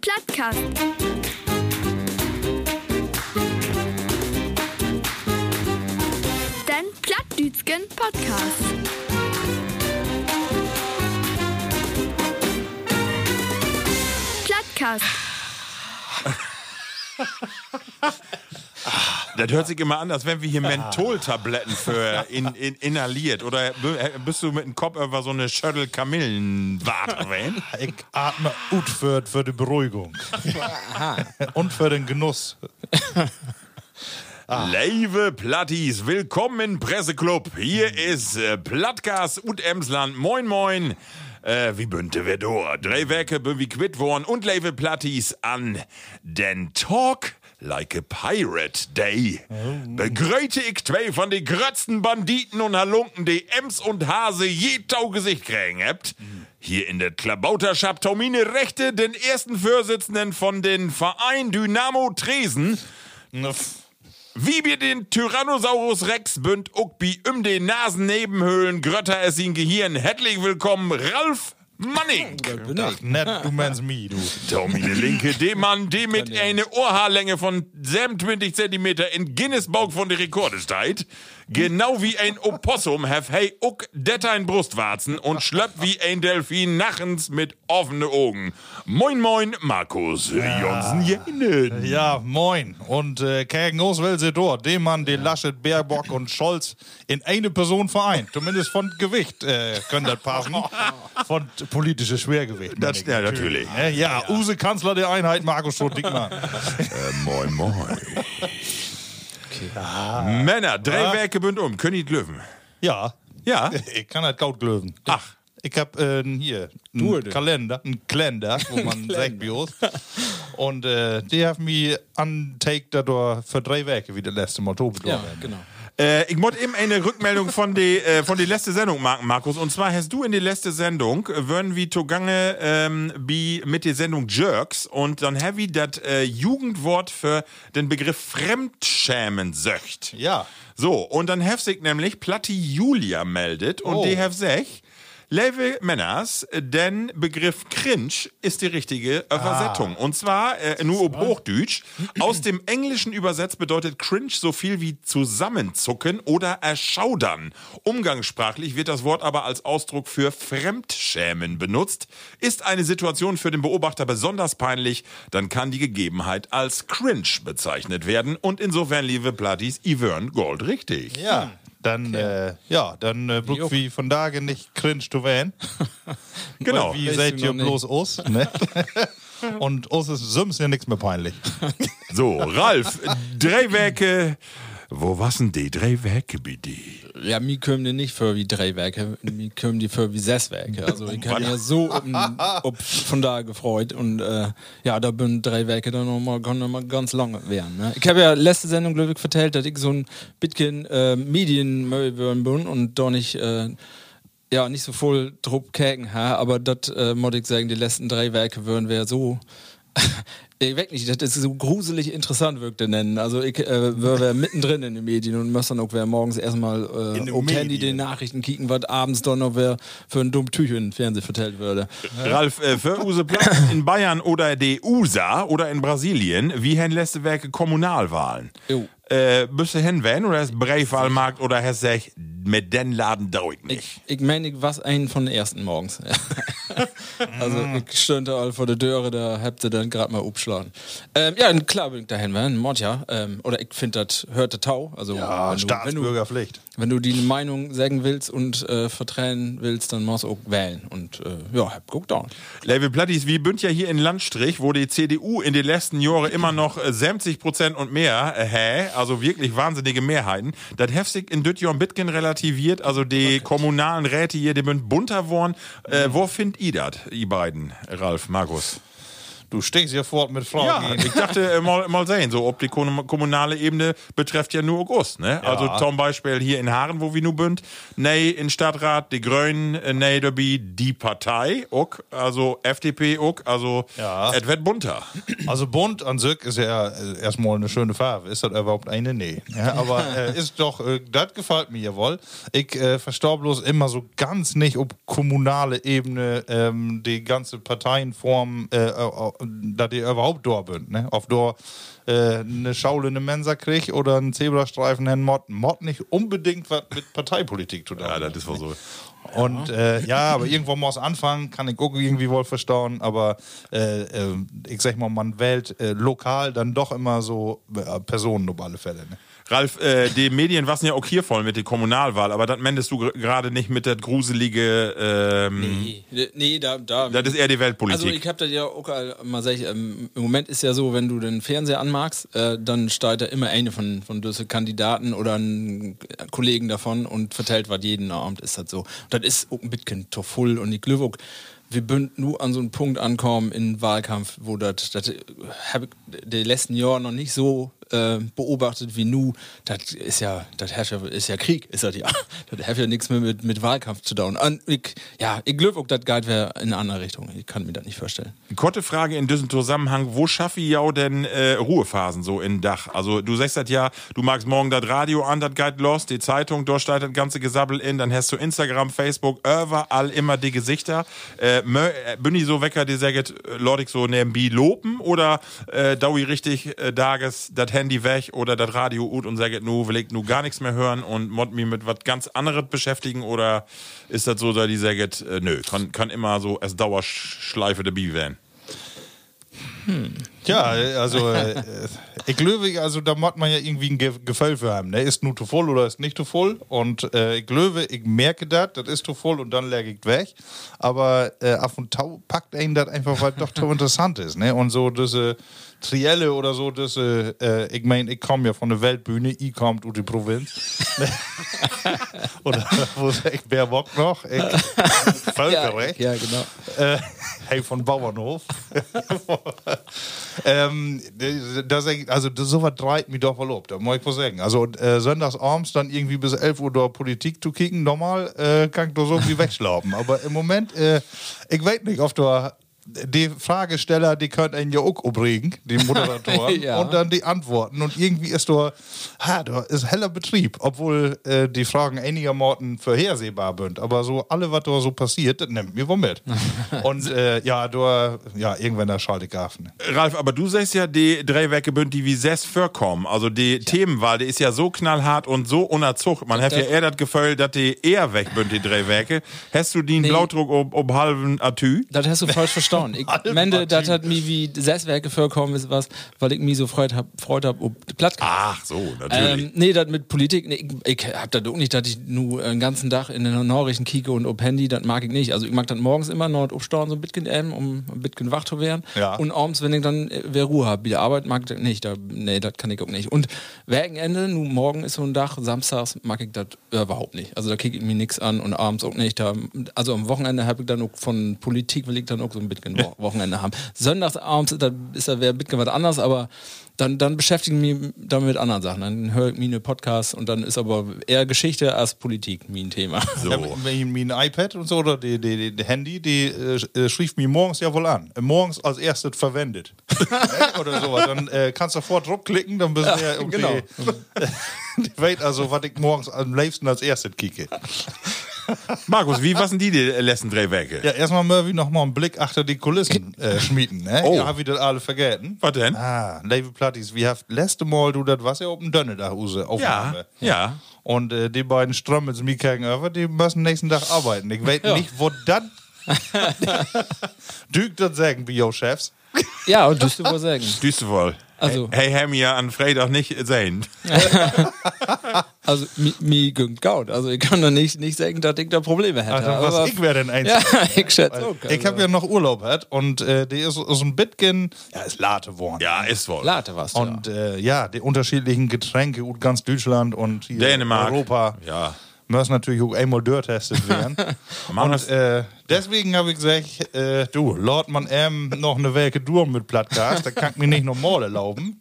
Plattcast. Den Plattdütschen Podcast. Plattcast. Das hört sich immer an, als wenn wir hier Mentholtabletten für in, in, inhaliert. Oder bist du mit dem Kopf über so eine Schüttel Kamillenwarte rein? Ich atme gut für, für die Beruhigung. Und für den Genuss. Liebe Plattis, willkommen im Presseclub. Hier ist äh, Plattgas und Emsland. Moin, moin. Äh, wie bünte wir da? Drei Werke bin wie quitt worden und liebe Plattis an den Talk like a Pirate Day. Begrüße ich zwei von den grötzten Banditen und Halunken, die Ems und Hase je Taugesicht kriegen habt. Hier in der Klabauterschap Taumine Rechte, den ersten Vorsitzenden von den Verein Dynamo Tresen. Wie wir den Tyrannosaurus Rex bünd Uckbi um den Nasennebenhöhlen Grötter es ihn Gehirn. Herzlich willkommen, Ralf Manning. Ach, nett, du meinst mich, du. Taumine Linke, dem Mann, der mit einer Ohrhaarlänge von 27 cm in Guinness Bauch von der Rekorde steigt. Genau wie ein Opossum have hey uck dettein Brustwarzen und schlöppt wie ein Delfin nachens mit offene Augen. Moin moin, Markus Jonsen Jenen. Ja, moin. Und äh, sie dort, dem Mann, den Laschet, Baerbock und Scholz in eine Person vereint. Zumindest von Gewicht äh, können das passen. Von politisches Schwergewicht. Das, ja, natürlich. Äh, ja, Use Kanzler der Einheit, Markus Schroth-Dickmann. Äh, moin moin. Männer, drei Werke bünd um, König Löwen. ja, Ja. ich kann das gut löwen. Ach. Ich hab äh, hier einen Kalender, einen Kalender, wo man sagt bei uns. Und äh, die haben mich dass du für drei Wochen wie das letzte Mal Tobi Ja, genau. Äh, ich muss eben eine Rückmeldung von der äh, von die letzte Sendung machen, Markus. Und zwar hast du in die letzte Sendung, äh, würden wir zugange ähm, wie mit der Sendung Jerks und dann ich das äh, Jugendwort für den Begriff Fremdschämen söcht. Ja. So, und dann sich nämlich Platti Julia meldet und Oh. die have Liebe Männers, den Begriff Cringe ist die richtige Übersetzung. Und zwar, äh, nur ob Hochdeutsch, aus dem Englischen übersetzt bedeutet Cringe so viel wie zusammenzucken oder erschaudern. Umgangssprachlich wird das Wort aber als Ausdruck für Fremdschämen benutzt. Ist eine Situation für den Beobachter besonders peinlich, dann kann die Gegebenheit als Cringe bezeichnet werden. Und insofern, liebe Platties, Ivern Gold richtig. Ja. Dann, äh, ja, dann äh, braucht wie von dagen nicht cringe zu werden. Genau. Wie seid ihr bloß uns? Ne? Und uns ist Sims ja nichts mehr peinlich. So, Ralf, drei Werke. Wo was denn die drei Werke bitte? Ja, mir kommen die nicht für wie drei Werke, mir kommen die für wie sechs Werke. Also ich habe mir so ob, ob von da gefreut und äh, ja, da bin drei Werke dann noch mal, kann noch ganz lange werden. Ne? Ich habe ja letzte Sendung glaube ich vertellt, dass ich so ein bisschen äh, Medienmöll bin und da nicht äh, ja nicht so voll Druck kägen, ha? aber das äh, muss ich sagen, die letzten drei Werke würden wir so Ich weiß nicht, das ist so gruselig interessant wirkte nennen. Also ich äh, wäre mittendrin in den Medien und muss dann auch wer morgens erstmal äh, In den auf dem Handy den Nachrichten kicken, was abends dann noch wer für ein dumm Tüch in den Fernsehen vertellt würde. Ralf, äh, für Use Platz in Bayern oder die USA oder in Brasilien, wie hen letzte Werke Kommunalwahlen? Jo. Äh, bist du hin, wenn, oder ist Breitwahlmarkt oder hast du mit den Laden dau ich nicht? Ich meine, ich war einen von den ersten morgens. also ich stünde all vor der Türe, da habt ihr dann gerade mal abschlagen. Ähm, ja, klar bin ich dahin, wenn Mord ja. Ähm, oder ich finde, das hört der Tau. Also Ja, wenn, du, wenn, du, Staatsbürgerpflicht. wenn du die Meinung sagen willst und äh, vertränen willst, dann musst du auch wählen. Und äh, ja, hab guckt down. Level Plattis, wie bünd ja hier in Landstrich, wo die CDU in den letzten Jahren immer noch äh, 70 Prozent und mehr, äh, hä, also wirklich wahnsinnige Mehrheiten. Das heftig in Dütjon Bitgen relativiert, also die kommunalen Räte hier, die bünd bunter worden. Äh, wo findet ihr das, ihr beiden, Ralf, Markus? Du stehst ja fort mit Fragen. Ja, ich dachte äh, mal, mal sehen, so ob die kom- kommunale Ebene betrifft ja nur August, ne? Also zum Beispiel hier in Haaren, wo wir nu bünd, nee, in Stadtrat, die Grünen, äh, nee, dabei die Partei, ook, also FDP, ook, also Ja. wird bunter. Also bunt an sich ist ja äh, erstmal eine schöne Farbe. Ist das überhaupt eine? Nee. Ja, aber äh, ist doch, äh, das gefällt mir jawohl. Ich äh, verstehe bloß immer so ganz nicht, ob kommunale Ebene ähm, die ganze Parteienform, äh, äh, da die überhaupt da sind. Ne? Ob da äh, eine Schaule eine Mensa kriegt oder einen Zebrastreifen Herrn Mott. Mott nicht unbedingt was mit Parteipolitik zu tun. Ja, das ist wohl so. Und äh, ja, aber irgendwo muss anfangen, kann ich auch irgendwie wohl verstauen, aber äh, äh, ich sag mal, man wählt äh, lokal dann doch immer so äh, Personen auf alle Fälle. Ne? Ralf, äh, die Medien waren ja auch hier voll mit der Kommunalwahl, aber das mendest du gerade nicht mit der gruselige, ähm, Nee, nee da, da. das ist eher die Weltpolitik. Also ich habe das ja auch all- mal sag ich, ähm, im Moment ist ja so, wenn du den Fernseher anmachst, äh, dann steigt da immer eine von, von diesen Kandidaten oder einen Kollegen davon und vertellt was jeden Abend, ist das so. Das ist auch ein bisschen to voll und glaube auch, wir bünd nur an so einen Punkt ankommen in Wahlkampf, wo das, das habe ich die letzten Jahre noch nicht so äh, beobachtet wie nu. Das ist ja, das herrscht ja, ist ja Krieg, ist das ja. Das hat ja nichts mehr mit, mit Wahlkampf zu tun. Ja, ich glaube das geht wäre in eine andere Richtung. Ich kann mir das nicht vorstellen. Kurze Frage in diesem Zusammenhang, wo schaffe ich ja denn äh, Ruhephasen so in Dach? Also du sagst das ja, du magst morgen das Radio an, das geht los, die Zeitung, da steht das ganze Gesabbel in, dann hast du Instagram, Facebook, überall immer die Gesichter. Äh, äh, bin ich so wecker, die sagt, ich so nebenbei lopen oder äh, ich richtig äh, dages das Handy weg oder das Radio ut und sagt, nu will ich nu gar nichts mehr hören und mod mich mit was ganz anderes beschäftigen oder ist das so, dass die sagt, äh, nö, kann, kann immer so als Dauerschleife dabei werden? Ja, also äh, ich glaube, also da macht man ja irgendwie ein Ge Gefühl für haben. Ne? Ist nur zu voll oder ist nicht zu voll? Und äh, ich glaube, ich merke das, das ist zu voll und dann lege ich weg. Aber äh, auf und tau packt einen das einfach, weil doch so interessant ist. Ne? Und so diese Trielle oder so, diese, äh, ich meine, ich komme ja von der Weltbühne, ich komme aus der Provinz. oder wo ist ich Baerbock noch? Ich, Völkerrecht. Ja, genau. Äh, hey, von Bauernhof. ähm, das, also das, sowas treibt mich doch ab, da muss ich was sagen. Also äh, sonntagsabends dann irgendwie bis 11 Uhr da Politik zu kicken, normal äh, kann ich da so wie wegschlaufen. Aber im Moment, äh, ich weiß nicht, ob da die Fragesteller, die können einen ja auch upregen, die Moderatoren, Ja. und dann die Antworten. Und irgendwie ist da, ha, da ist heller Betrieb, obwohl äh, die Fragen einigermaßen vorhersehbar sind. Aber so alle, was da so passiert, das nimmt mir wohl mit. und äh, ja, da, ja, irgendwann da schalte ich auf. Ralf, aber du sagst ja, die drei Werke bünd, die wie sess vorkommen. Also die Themenwahl, die ist ja so knallhart und so unerzucht. Man hat ja eher das Gefühl, dass die eher weg bünd, die drei Werke. Hast du den Nee. Blaudruck um, um halben Atü? Das hast du falsch verstanden. Ich meine, das hat mir wie Sesswerke vorkommen ist was, weil ich mich so freut hab, freut hab, ob die Platz Ach so, natürlich. Ähm, nee, das mit Politik, nee, ich, ich hab das auch nicht, dass ich nur den ganzen Tag in den Nachrichten kicke und ob Handy, das mag ich nicht. Also ich mag dann morgens immer noch aufstehen, so ein bisschen ähm, um ein bisschen wach zu werden. Ja. Und abends, wenn ich dann äh, wer Ruhe habe, wieder Arbeit, mag ich das nicht. Da, nee, das kann ich auch nicht. Und Wochenende, nun morgen ist so ein Tag, samstags mag ich das überhaupt nicht. Also da kicke ich mir nichts an und abends auch nicht. Da, also am Wochenende habe ich dann auch von Politik, will ich dann auch so ein bisschen Wochenende haben. Sonntagsabends, da ist da wäre ein bisschen was anderes, aber dann, dann beschäftige ich mich damit mit anderen Sachen. Dann höre ich mir eine Podcast und dann ist aber eher Geschichte als Politik mein Thema. so. Ja, mein, mein iPad und so oder die, die, die, die Handy, die äh, äh, schrieb mir morgens ja wohl an. Äh, Morgens als erstes verwendet. Oder sowas. Dann äh, kannst du sofort draufklicken, dann bist du ja, irgendwie. genau. die weiß also, was ich morgens am liebsten als erstes kicke. Markus, wie was sind die, die letzten drei Werke? Ja, erstmal Murphy noch mal einen Blick achter die Kulissen äh, schmieden. Ne? Oh. Ja, hab ich das alle vergessen. Was denn? Ah, Levi Plattis, wir haben letzte Mal, du, das was ja auf dem Dönne da Hause Ja, Aufnahme. ja. Und äh, die beiden Strömmels mir gegenüber, die müssen nächsten Tag arbeiten. Ich weiß Ja. nicht, wo dann. Dügt das sagen, wie jo Chefs. Ja, und du wohl sagen. Düste wohl. Also- Hey, hey, mir an Freitag nicht sehen. Also, mi, mi gönnt gaut. Also, ich kann da nicht, nicht sagen, dass ich da Probleme hätte. Ach, dann was aber, ich wäre denn eins. Ja, ich schätze auch. Ich habe ja noch Urlaub gehabt und äh, die ist so ein bisschen, ja, ist Late geworden. Ja, ist wohl. Late was. Und äh, ja, die unterschiedlichen Getränke, ut ganz Deutschland und hier Dänemark. Europa. Ja. Muss natürlich auch einmal durchtestet werden. Und äh, deswegen habe ich gesagt, äh, du, Lord man ähm, noch eine Werke durch mit Plattcast, da kann ich mir nicht normal erlauben.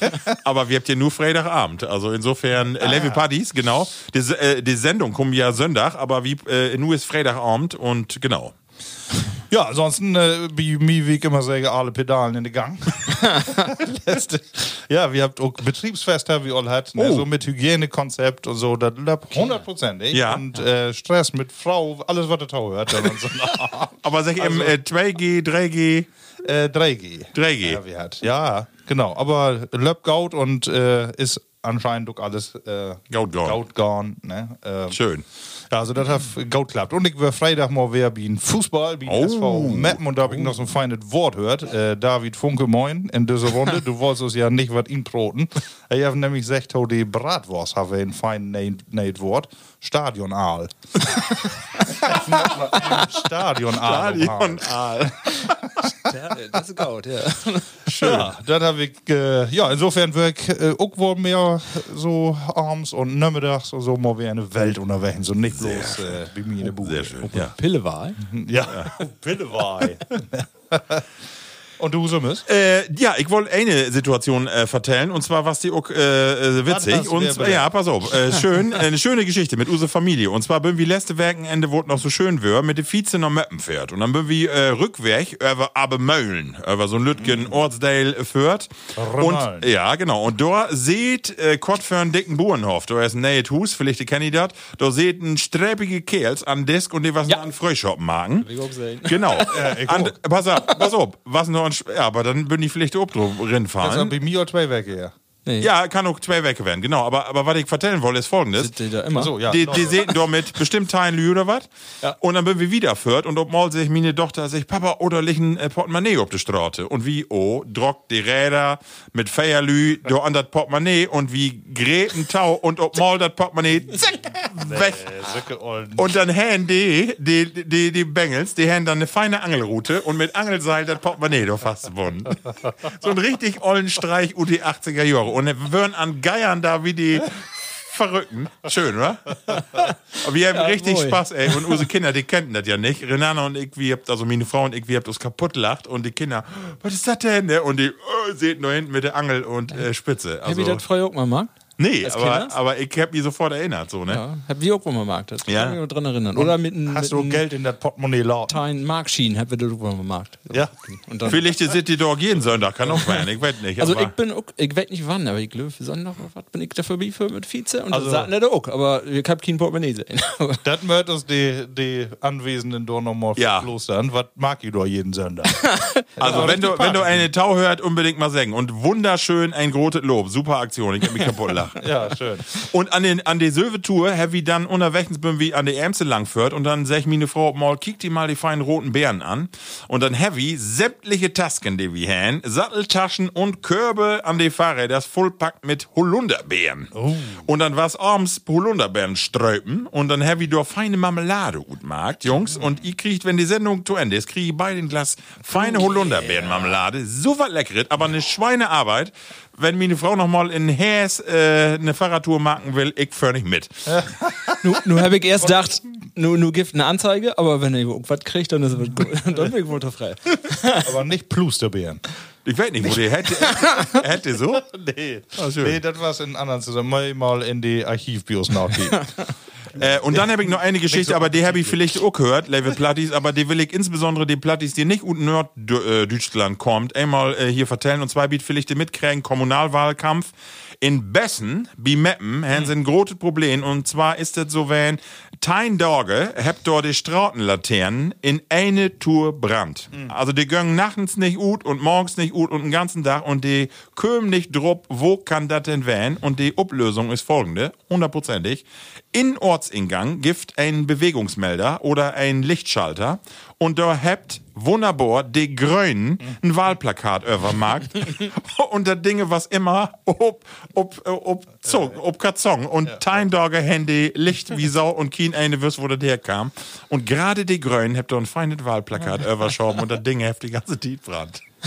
Aber wir habt ja nur Freitagabend. Also insofern, äh, Level Partys, genau. Die, äh, die Sendung kommt ja Sonntag, aber wie, äh, nur ist Freitagabend und genau. Ja, ansonsten, äh, wie mir wie ich immer sage, alle Pedalen in den Gang. Letzte- ja, wir habt auch Betriebsfest, wie all hat, ne, Oh. so mit Hygienekonzept und so, das läuft 100 Ja. Und äh, Stress mit Frau, alles, was der Tau hört. so. Aber sag eben äh, 2G, 3G, äh, 3G. 3G. Ja, wie hat. ja, genau. Aber Löb Gaut und äh, ist anscheinend auch alles äh, Gaut gone. Gaut gone, ne? Äh, Schön. Ja, also das hat Gaut klappt. Und ich war Freitag mal wer wie ein Fußball, wie ein Oh. SV Meppen und da habe ich noch so ein feines Wort gehört. Äh, David Funke, moin, in dieser Runde. Du wolltest uns ja nicht was inproten. Ich habe nämlich gesagt, oh, die Bratwurst habe ein feines Wort. Stadionaal. Stadionaal. Stadionaal. Ja, das ist gut, ja. Ja, das habe ich, äh, ja, insofern wird ich äh, auch wohl mehr so abends und nachmittags und so mal wie eine Welt unterwegs und nicht bloß äh, wie mir in der Bude. Sehr schön. Ja. Pillewahl. Ja, Pillewei. und du, Summes? Äh, ja, ich wollte eine Situation äh, vertellen. Und zwar was die auch äh, äh, witzig. und zwar, ja, pass auf, äh, schön, äh, eine schöne Geschichte mit unsere Familie. Und zwar bin wir letzte Wochenende wurde noch so schön wär mit dem Vize nach Möppen fährt. Und dann bin wir äh, rückweg über Abemölln, über so ein Lütgen Ortsdale fährt. Und ja, genau. Und da seht äh, Kott für einen dicken Burenhof, da ist ein nähe Hus, vielleicht ihr das, da seht ein sträbige Kerls an Disk und die was Ja. an Frühschoppen machen. Genau. ich An, pass auf, pass auf. Was noch Sch- ja, aber dann bin ich vielleicht auch drin fahren. sind bei mir auch zwei Wege her. Nee. Ja, kann auch zwei Wecke werden, genau. Aber, aber was ich vertellen wollte, ist folgendes. Sind die da immer? So, ja. Die, noch. die sehen doch mit bestimmt Teilen Lü oder was. Ja. Und dann bin wir wieder führt und ob mal sich meine Tochter sich Papa oder liegen ein Portemonnaie auf die Straße. Und wie, oh, drockt die Räder mit Feierlü do an das Portemonnaie und wie gräten Tau und ob mal das Portemonnaie zack, weg. Und dann haben die, die, die, die Bengels, die haben dann eine feine Angelroute und mit Angelseil das Portemonnaie doch fast gewonnen. so ein richtig ollen Streich ut die 80er Jahre. Und wir würden an Geiern da wie die Verrückten. Schön, oder? Aber wir haben richtig wohl. Spaß, ey. Und unsere Kinder, die kennen das ja nicht. Renana und ich, wir habt, also meine Frau und ich, wir habt uns kaputt lacht. Und die Kinder, was ist das denn? ne? Und die, oh, seht nur hinten mit der Angel und äh, Spitze. Hab ich Also, das früher auch mal gemacht? Nee, als aber, aber ich hab mich sofort erinnert, so, ne? Ja, hab ich auch. Das Ja. kann ich mich noch dran erinnern. Oder mit einem Hast du Geld in das Portemonnaie laut? Teil Markschienen hab ich auch mal gemacht. Ja. Und dann, Vielleicht sind die doch jeden Sonntag, kann auch sein, ich weiß nicht. also aber ich bin auch, ich weiß nicht wann, aber ich glaube, Sonntag, was bin ich dafür wie für mit Vize? Und Also- das sagten die auch, aber ich hab kein Portemonnaie sehen. Das möchte uns die, die Anwesenden doch nochmal Ja. verklostern. Was mag ich doch jeden Sonntag? Also wenn du, wenn du eine Tau hört, unbedingt mal singen. Und wunderschön ein grotes Lob. Super Aktion, ich hab mich kaputt lachen. ja, schön. Und an, den, an die Silve-Tour habe ich dann unterwegs bin wie an die Ämste langführt und dann sag ich meine Frau, mal kick die mal die feinen roten Beeren an. Und dann ich sämtliche Tasken, die wir haben, Satteltaschen und Körbe an die Fahrräder, das vollpackt mit Holunderbeeren. Und dann war's abends Holunderbeeren ströpen und dann ich doch feine Marmelade gut markt, Jungs. Und ich kriegt, wenn die Sendung zu Ende ist, kriege ich beide ein Glas feine Holunderbeerenmarmelade. So was leckeres, aber eine Schweinearbeit. Wenn meine Frau noch mal in Häs äh, eine Fahrradtour machen will, ich fahr nicht mit. Nur, nur habe ich erst gedacht, nur, nur gibt eine Anzeige, aber wenn ich irgendwas kriegt, dann ist dann bin ich wohl frei. Aber nicht Plusterbeeren. Ich weiß nicht, wo die hätte, hätte so. Nee. schön. nee, das war's in anderen zusammen. Mal, in die Archivbios nachgehen. Äh, und dann habe ich noch eine Geschichte, aber die habe ich vielleicht auch gehört, Level Plattis, aber die will ich insbesondere die Plattis, die nicht aus Norddeutschland kommt, einmal äh, hier vertellen. Und zwar bietet vielleicht die mitkriegen, Kommunalwahlkampf. In Bessen, bei Meppen, haben sie ein großes Problem. Und zwar ist das so, wenn Tein Tage habt dort die Strautenlaternen in eine Tour Brand. Also die gehen nachts nicht ut und morgens nicht ut und den ganzen Tag und die kommen nicht drauf, wo kann das denn werden? Und die Ablösung ist folgende, hundertprozentig. In Ortsingang gibt ein Bewegungsmelder oder ein Lichtschalter und da habt wunderbar die Grünen ein Wahlplakat übermarkt und das Dinge was immer ob ob ob Zung, ob Katzong und Tein Dogger Handy Licht wie Sau und kein eine wüsste, wo das herkam. Und gerade die Grünen habt da ein feines Wahlplakat überschoben und das Ding die ganze Zeit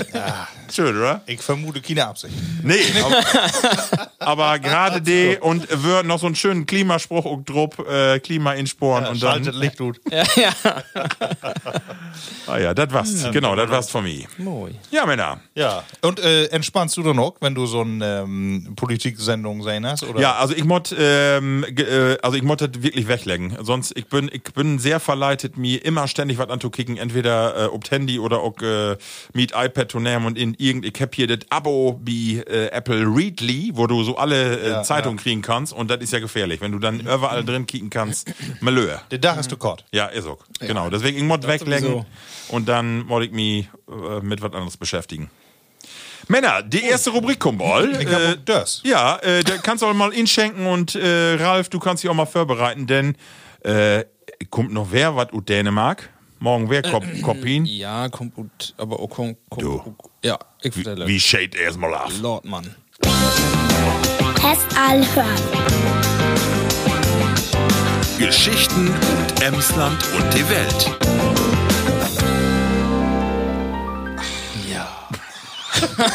brannt. Schön, oder? Ich vermute keine Absicht. Nee, aber, aber gerade die und wird noch so einen schönen Klimaspruch und Druck, äh, Klima insporen und dann. Schaltet Licht gut. Ja, ja. Ah ja, das war's. Genau, das war's von mir. Moi. Ja, Männer. Ja. Und äh, entspannst du dann auch, wenn du so eine ähm, Politiksendung sehen hast? Oder? Ja, also ich mod, ähm, äh, also ich mod das wirklich weglegen. Sonst ich bin, ich bin sehr verleitet, mir immer ständig was anzukicken, entweder äh, ob Handy oder auch äh, mit iPad zu nehmen und in irgend, ich hab hier das Abo wie äh, Apple Readly, wo du so alle äh, Ja, Zeitungen kriegen kannst und das ist ja gefährlich, wenn du dann überall drin kicken kannst. Malheur. Den Dach hast du kort. Ja, ist auch. Genau, deswegen ich mod weglegen und dann mod ich mich äh, mit was anderes beschäftigen. Männer, die erste Rubrik kommt all. Äh, das. ja, äh, da kannst du auch mal inschenken und äh, Ralf, du kannst dich auch mal vorbereiten, denn äh, kommt noch wer was aus Dänemark? Morgen wer Kop Kopien? Ja, kommt gut, aber auch kommt. Du. gut. Ja, ich vertelle. Wie shade erstmal ab? Lord Mann. Test anhören. Geschichten und Emsland und die Welt. Ja.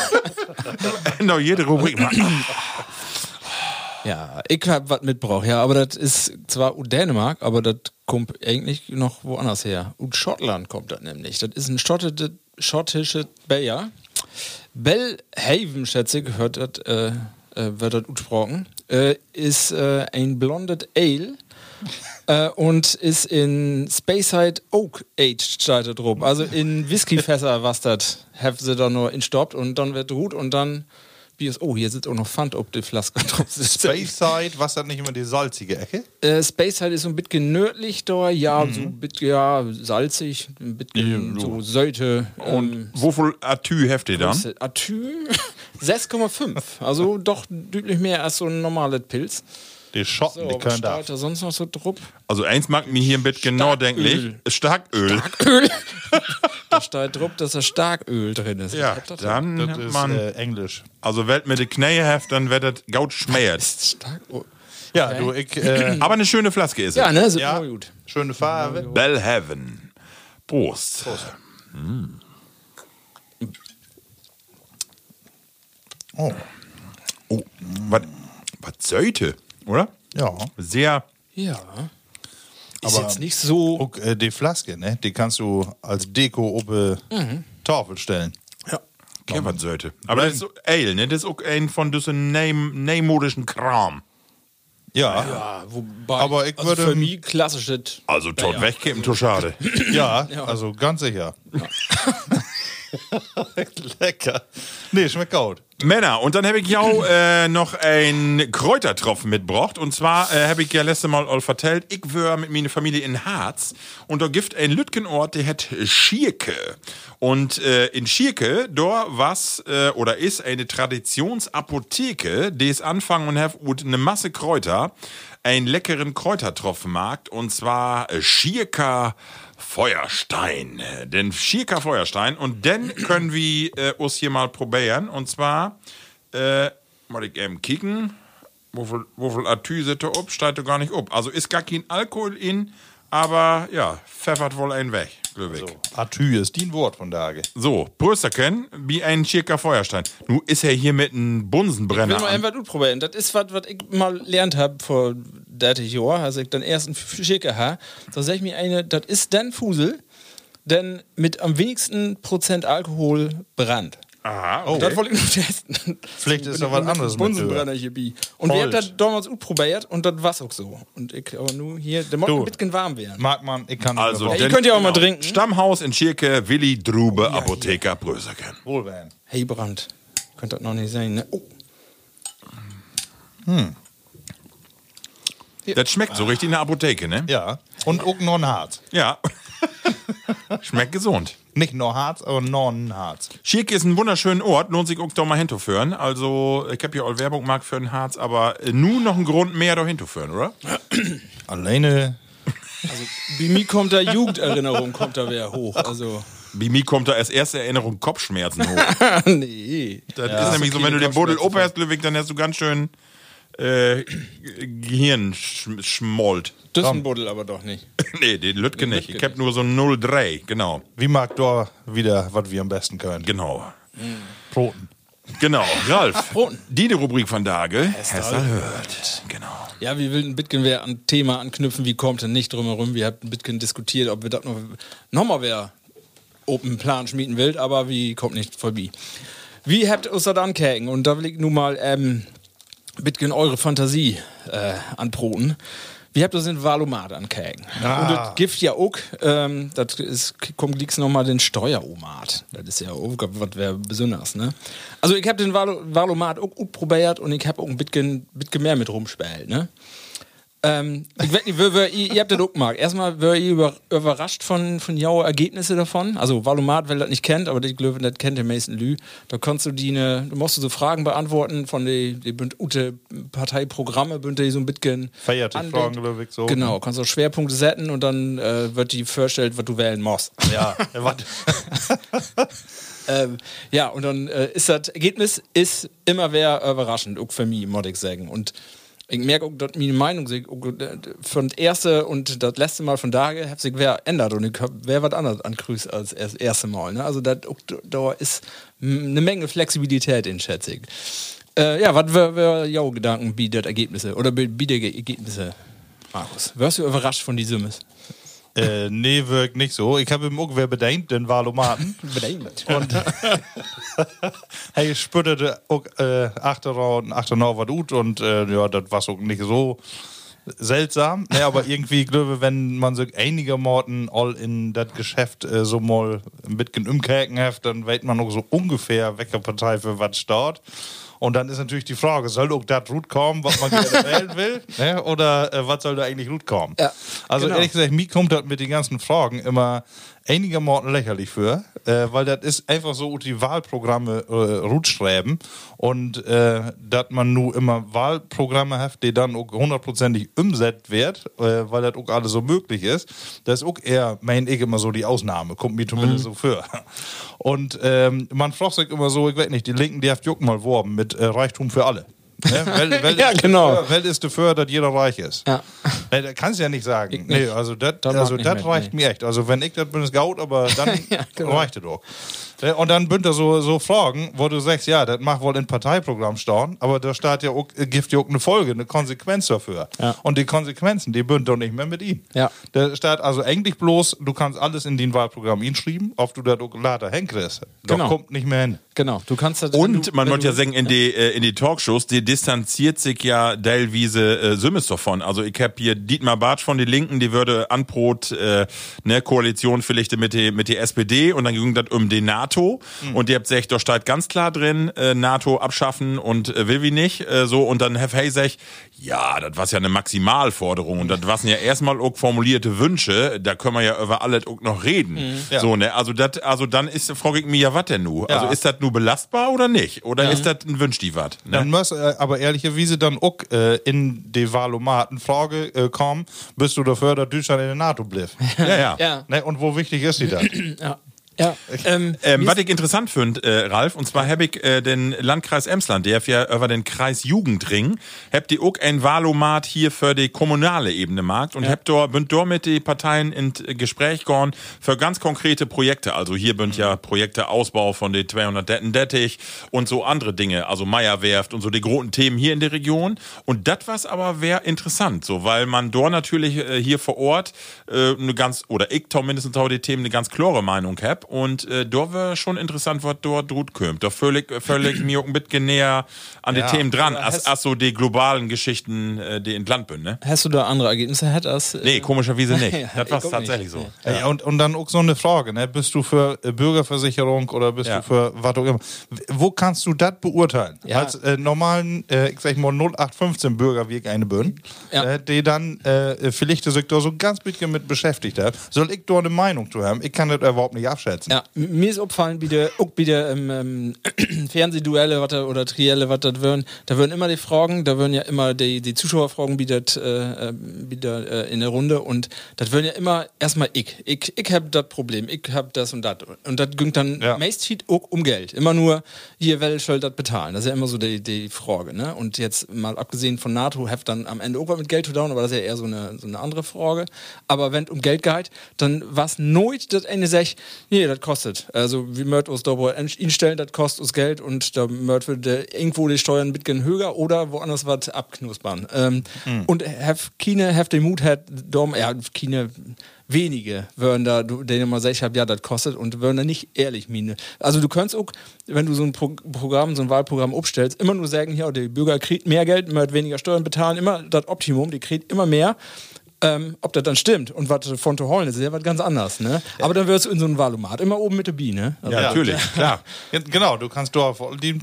Genau, jede Rubrik mal. Ja, ich hab was mitgebracht, ja, aber das ist zwar Dänemark, aber das kommt eigentlich noch woanders her. Aus Schottland kommt das nämlich. Das ist ein schottische, schottische Bayer. Bellhaven, schätze ich, hört das, äh, äh, wird das ausgesprochen, äh, ist äh, ein blondet Ale äh, und ist in Speyside Oak Aged da drauf. Also in Whiskyfässer was das, haben sie da nur instoppt und dann wird ruht und dann wie es, oh, hier sitzt auch noch Pfand auf der Flaske drauf. Speyside, was hat nicht immer die salzige Ecke? Äh, Speyside ist so ein bisschen nördlich da, ja, so ein bisschen, ja, salzig, ein bisschen so Sölte. Und wovon Atü heftig dann? Atü 6,5. Also doch deutlich mehr als so ein normales Pilz. Die Schotten, So, die was können da. da sonst noch so drauf? Also eins mag mir hier ein bisschen genau denklich. Starköl. Öl. da steht drauf, dass da Starköl drin ist. Ja, Was dann Das hat ist man, äh, Englisch. also wenn mit der Knähe heft, dann wird das gaut schmäht. Starköl. Ja, du, ich. Äh, Aber eine schöne Flaske ist Ja, es. ne? So, ja, gut. schöne Farbe. Bellhaven. Prost. Oh, Oh, was, was sollte, oder? ja. Sehr, Ja. Ist Aber- jetzt nicht so. Und, äh, die Flaske, ne? Die kannst du als Deko auf die Tafel stellen. Ja. ja, was sollte. Aber das ist so Ale, ne? Das ist auch ein von diesem neumodischen Kram. Ja, Ja, wobei. Aber ich also würde- Für mich klassisches. Also tot wegkippen, to schade. ja, also ganz sicher. Lecker. Nee, schmeckt gut. Männer, und dann habe ich ja äh, noch ein Kräutertropfen mitgebracht. Und zwar äh, habe ich ja letzte Mal all vertellt, ich war mit meiner Familie in Harz und da gibt ein Lütgenort, der hat Schierke. Und äh, in Schierke, da was äh, oder ist eine Traditionsapotheke, die es anfangen und hat eine Masse Kräuter einen leckeren Kräutertropfenmarkt und zwar äh, Schierker Feuerstein. Den Schierker Feuerstein. Und den können wir äh, uns hier mal probieren. Und zwar, äh, mal ich eben kicken. Wofür, wofür Atü sitte ob, steigt doch gar nicht ob. Also ist gar kein Alkohol in, aber ja, pfeffert wohl ein weg, ich. So, Atü ist die ein Wort von Tage. so Prösterken, wie ein Schierker Feuerstein. Nu ist er hier mit einem Ich will Bunsenbrenner. mal einfach ausprobieren. Das ist was, was ich mal gelernt habe vor 30 Jahren, als ich dann erst einen Schicker habe. Da sag ich mir eine, das ist dann Fusel, denn mit am wenigsten Prozent Alkohol brannt. Aha, Und okay. das wollte ich noch testen. Vielleicht ist da was mit anderes mit Bunsenbrenner hier bi. Und wir haben das damals ausprobiert und das war auch so. Und ich aber nur hier, der muss ein bisschen warm werden. Mag man, ich kann Also, das ihr könnt ja auch mal trinken. Stammhaus in Schierke, Willi Drube, Apotheker Prösterken. wohl werden. Hey Brand. Könnte das noch nicht sein, ne? Oh. Das schmeckt so richtig in der Apotheke, ne? Ja. Und auch noch ein Harz. Ja. Schmeckt gesund. Nicht nur Harz, aber noch ein Harz. Schierke ist ein wunderschöner Ort, lohnt sich auch da mal hinzuführen. Also, ich habe ja auch Werbung gemacht für den Harz, aber äh, nun noch ein Grund mehr da hinzuführen, oder? Alleine. Bei mir kommt da Jugenderinnerung, kommt da wer hoch. Also, Bei mir kommt da als erste Erinnerung Kopfschmerzen hoch. nee. Das ist nämlich so, wenn du den Buddel operst, Ludwig, dann hast du ganz schön äh, Gehirn sch schmollt. Düssenbuddel aber doch nicht. nee, den Lütke nicht. Lütke Ich hab nur so 0,3, genau. Wie mag da wieder, was wir am besten können? Genau. Broten. Genau, Ralf. Broten. Die Rubrik von Tage. Hester hört. Genau. Ja, wir will ein bisschen wer an Thema anknüpfen, wie kommt denn nicht drumherum. Wir haben ein bisschen diskutiert, ob wir das noch, noch mal wer Open Plan schmieden will, aber wie kommt nicht vorbei. Wie habt ihr uns das ankeken? Und da will ich nun mal ähm, bisschen eure Fantasie äh, anproten. Wie habt ihr uns den Valomat ankeken? Und das gibt ja auch, ähm, das ist, kommt gleich noch mal den Steueromat. Das ist ja auch was wäre besonders, ne? Also ich hab den Valo Valomat auch, auch probiert und ich hab auch ein bisschen, bisschen mehr mit rumspielt, ne? Ähm, ich weiß nicht, wer, wer, ihr, ihr habt das auch gemacht. Erstmal, wer ihr über, überrascht von, von jouer Ergebnisse davon? Also, Valomat, wer das nicht kennt, aber ich glaube, das kennt der Mason Lü. Da kannst du die, ne, du musst so Fragen beantworten von den die, die Ute Parteiprogramme, bünd die so ein bisschen. Feierte andenkt. Fragen, glaube ich, so. Genau, kannst auch Schwerpunkte setzen und dann äh, wird die vorgestellt, was du wählen musst. Ja? Ähm, ja, und dann äh, ist das Ergebnis ist immer wer überraschend, auch für mich, muss ich sagen. Und ich merke auch, dass meine Meinung sich äh, von das erste und das letzte Mal von da hat sich wer ändert und ich hab wer was anderes angrüßt als das erste Mal. Ne? Also das, da ist eine Menge Flexibilität in, schätze ich. Äh, ja, was wäre ja Gedanken, das Ergebnisse oder die Ergebnisse, Markus? Wirst du überrascht von die Summes? Äh, nee, wirkt nicht so. Ich habe ihm wer bedenkt, den Valomaten. Und hey, spüttete auch äh, achterer und achterer was gut und äh, ja, das war auch nicht so seltsam. Ne, aber irgendwie, ich glaube, wenn man so einigermaßen all in das Geschäft äh, so mal ein bisschen umkäken hat, dann weiß man auch so ungefähr, welche Partei für was steht. Und dann ist natürlich die Frage, soll auch das gut kommen, was man gerne wählen will? Ne? Oder äh, was soll da eigentlich gut kommen? Ja, also genau. ehrlich gesagt, mir kommt das mit den ganzen Fragen immer einigermaßen lächerlich für, äh, weil das ist einfach so die Wahlprogramme äh, rutschreiben und äh, dass man nur immer Wahlprogramme hat, die dann auch hundertprozentig umsetzt wird, äh, weil das auch alles so möglich ist. Das ist auch eher, mein ich immer so die Ausnahme, kommt mir zumindest so für. Und ähm, man fragt sich immer so, ich weiß nicht, die Linken, die hat Juck mal worben mit äh, Reichtum für alle. Ne? Weil, weil Ja, genau. Dafür, weil ist dafür, dass jeder reich ist. Ja. Nee, das kannst du ja nicht sagen. Ich nee, nicht. also das Das also das mit, reicht nee. mir echt. Also wenn ich das bin, ist gaut, aber dann Ja, genau. reicht es doch. Äh, Und dann bünd er so, so Fragen, wo du sagst, ja, das mag wohl in Parteiprogramm stehen, aber da steht ja auch, äh, gibt ja auch eine Folge, eine Konsequenz dafür. Ja. Und die Konsequenzen, die bünd doch nicht mehr mit ihm. Ja. Da steht also eigentlich bloß, du kannst alles in den Wahlprogramm hinschreiben, ob du das auch later hinkriegst. Genau. kommt nicht mehr hin. Genau, du kannst das. Und du, man muss du- ja sagen, in die, äh, in die Talkshows, die distanziert sich ja teilweise äh, Sümmes davon. Also ich hab hier Dietmar Bartsch von die Linken, die würde anbrot äh, ne Koalition vielleicht mit die, mit die SPD und dann ging das um die NATO und die habt gesagt, da steht ganz klar drin, äh, NATO abschaffen und äh, will wie nicht, äh, so und dann Herr Hey sagt, ja, das war ja eine Maximalforderung und das waren ja erstmal auch formulierte Wünsche, da können wir ja über alles auch noch reden. Ja. So, ne, also das, also dann ist, frage ich mich ja, was denn nu? Also Ja. ist das nur belastbar oder nicht? Oder ist das ein Wünsch die wat? Ne? Dann muss äh, aber ehrlicherweise dann auch äh, in die Wahlomaten Frage äh, kommen, bist du dafür, dass Deutschland in der NATO bleibt? Ja, ja. Ja, ne? Und wo wichtig ist sie dann? ja. Ja, ähm, Ähm, was ich interessant finde, äh, Ralf, und zwar hab ich äh, den Landkreis Emsland, der ja über den Kreis Jugendring, habt die auch ein Wahlomat hier für die kommunale Ebene markt und habt dort, bünd dort mit den Parteien in Gespräch gegangen für ganz konkrete Projekte. Also hier bünd ja Projekte Ausbau von den 200 Detten Dettich und so andere Dinge, also Meierwerft und so die großen Themen hier in der Region. Und das was aber wär interessant, so, weil man dort natürlich äh, hier vor Ort äh, eine ganz, oder ich zumindest auch die Themen eine ganz klare Meinung und äh, da wär schon interessant, was dort gut kommt. Da völlig, völlig mir auch ein bisschen näher an Ja. die Themen dran, Aber als, als so die globalen Geschichten, äh, die in Land bin, ne? hast du da andere Ergebnisse hätt als. äh, Nee, komischerweise nicht. Das war tatsächlich nicht. so. Ja. und, und dann auch so eine Frage, ne? Bist du für äh, Bürgerversicherung oder bist Ja. du für was auch immer? Wo kannst du das beurteilen? Ja. Als äh, normalen, äh, ich sag mal 0815 Bürger, wie ich eine bin, Ja. äh, die dann äh, vielleicht sich da so ganz bisschen mit beschäftigt hat, soll ich da eine Meinung zu haben? Ich kann das überhaupt nicht abschätzen. Schwätzen. Ja, mir ist aufgefallen, wie der, auch wie der ähm, ähm, Fernsehduelle da- oder Trielle, was das würden, da würden immer die Fragen, da würden ja immer die, die Zuschauerfragen wie das äh, äh, wieder äh, in der Runde und das würden ja immer erstmal ich. Ich, ich hab das Problem, ich hab das und das. Und das ging dann Ja. meist auch um Geld. Immer nur, hier, wer soll das bezahlen? Das ist ja immer so die, die Frage. Ne? Und jetzt mal abgesehen von NATO, heft dann am Ende auch was mit Geld zu down, aber das ist ja eher so eine, so eine andere Frage. Aber wenn um Geld geht, dann was nooit das eine sagt, nee, das kostet. Also wie möcht uns da wohl instellen, das kostet uns Geld und da möcht wir irgendwo die Steuern bisschen höher oder woanders was abknuspern. Ähm, Und have keine, have den Mut hat, dom, ja, keine wenige würden da, denen mal sagen, ja, das kostet und würden da nicht ehrlich mine. Also du könntest auch, wenn du so ein Pro Programm, so ein Wahlprogramm aufstellst, immer nur sagen, ja, die Bürger kriegt mehr Geld, möcht weniger Steuern bezahlen, immer das Optimum, die kriegt immer mehr. Ähm, ob das dann stimmt und was von zu holen ist, ist ja was ganz anderes, ne? Aber dann wirst du in so einem Wahlomat immer oben mit der Biene. Also, Ja, natürlich, klar. Ja, Genau, du kannst dort die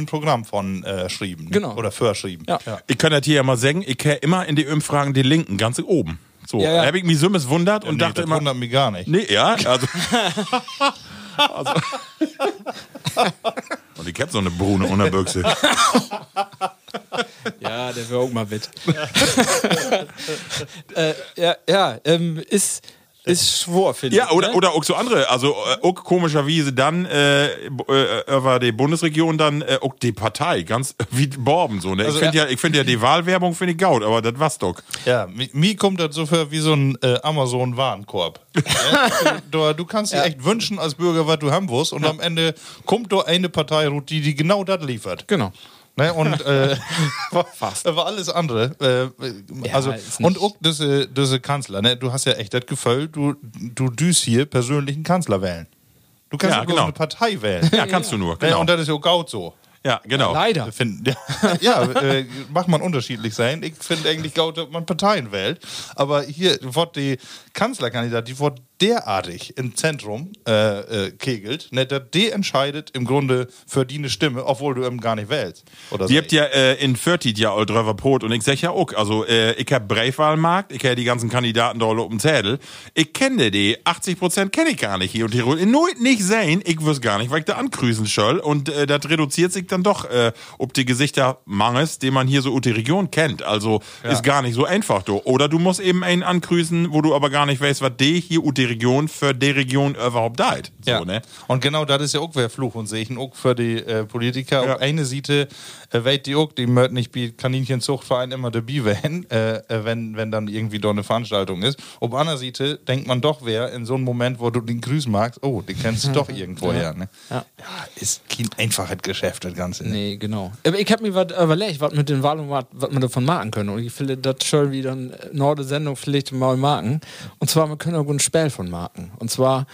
ein Programm von äh, schreiben. Genau. Oder verschrieben. Ja. Ich kann das hier ja mal sagen, ich kenne immer in die Umfragen die Linken ganz oben. So, Ja, ja. da habe ich mich so wundert und Nee, dachte das immer, wundert mich gar nicht. nee, ja, also. also und ich hab so eine Brune Unterbüchse. Ja, der wäre auch mal wit. äh, ja, ja ähm, ist, ist schwor, finde Ja, ich. oder, ne? oder auch so andere, also äh, auch komischerweise dann äh, b- äh, über die Bundesregierung dann äh, auch die Partei, ganz wie Borben so, ne? Also, ich finde ja, ich finde ja die Wahlwerbung finde ich gaut, aber das war's doch. Ja, mi- mir kommt das so für wie so ein äh, Amazon-Warenkorb. ja? du, du kannst dir echt wünschen als Bürger, was du haben willst und am Ende kommt doch eine Partei, die, die genau das liefert. Genau. Ne? Und äh, war, war alles andere. Äh, also, ist nicht- und auch diese, diese Kanzler, ne? du hast ja echt das Gefühl, du, du düst hier persönlichen Kanzler wählen. Du kannst Ja, ja, genau. eine Partei wählen. Ja, kannst du nur, Ne? genau. Und das ist ja auch gaut so. Ja, genau. Leider. Find, ja, ja äh, mag man unterschiedlich sein. Ich finde eigentlich gut, dass man Parteien wählt. Aber hier wird die Kanzlerkandidat, die wird derartig im Zentrum äh, äh, kegelt, ne, dass die entscheidet im Grunde für die eine Stimme, obwohl du eben gar nicht wählst. Oder Die habt ja äh, in 40 ja all drüber Brot und ich sag ja auch, also äh, ich hab Breitwahlmarkt, ich hab die ganzen Kandidaten da dem Zettel. Ich kenne die, 80 Prozent kenne ich gar nicht hier und Tirol. Nur nicht sehen, ich wüs gar nicht, weil ich da angrüßen soll und äh, das reduziert sich dann doch äh, ob die Gesichter Manges, den man hier so aus der Region kennt. Also ist gar nicht so einfach do. Oder du musst eben einen angrüßen, wo du aber gar nicht weißt, was die hier aus der Region für die Region überhaupt deit. So, ja. ne? Und genau das ist ja auch wer Fluch und Segen, auch für die äh, Politiker. Ja. Auf eine Seite äh, weht die auch, die möchten nicht wie Kaninchenzuchtverein immer dabei werden, äh, äh, wenn, wenn dann irgendwie da eine Veranstaltung ist. Auf einer Seite denkt man doch, wer in so einem Moment, wo du den grüßen magst, oh, den kennst du doch irgendwoher. Ne? Ja. ist kein einfaches Geschäft, das Ganze. Ne? Nee, genau. Aber ich habe mir was überlegt, was mit den Wahlen, was man davon machen können. Und ich finde, das soll wieder eine neue Sendung vielleicht mal machen. Und zwar, wir können auch ein Spiel von machen. Und zwar,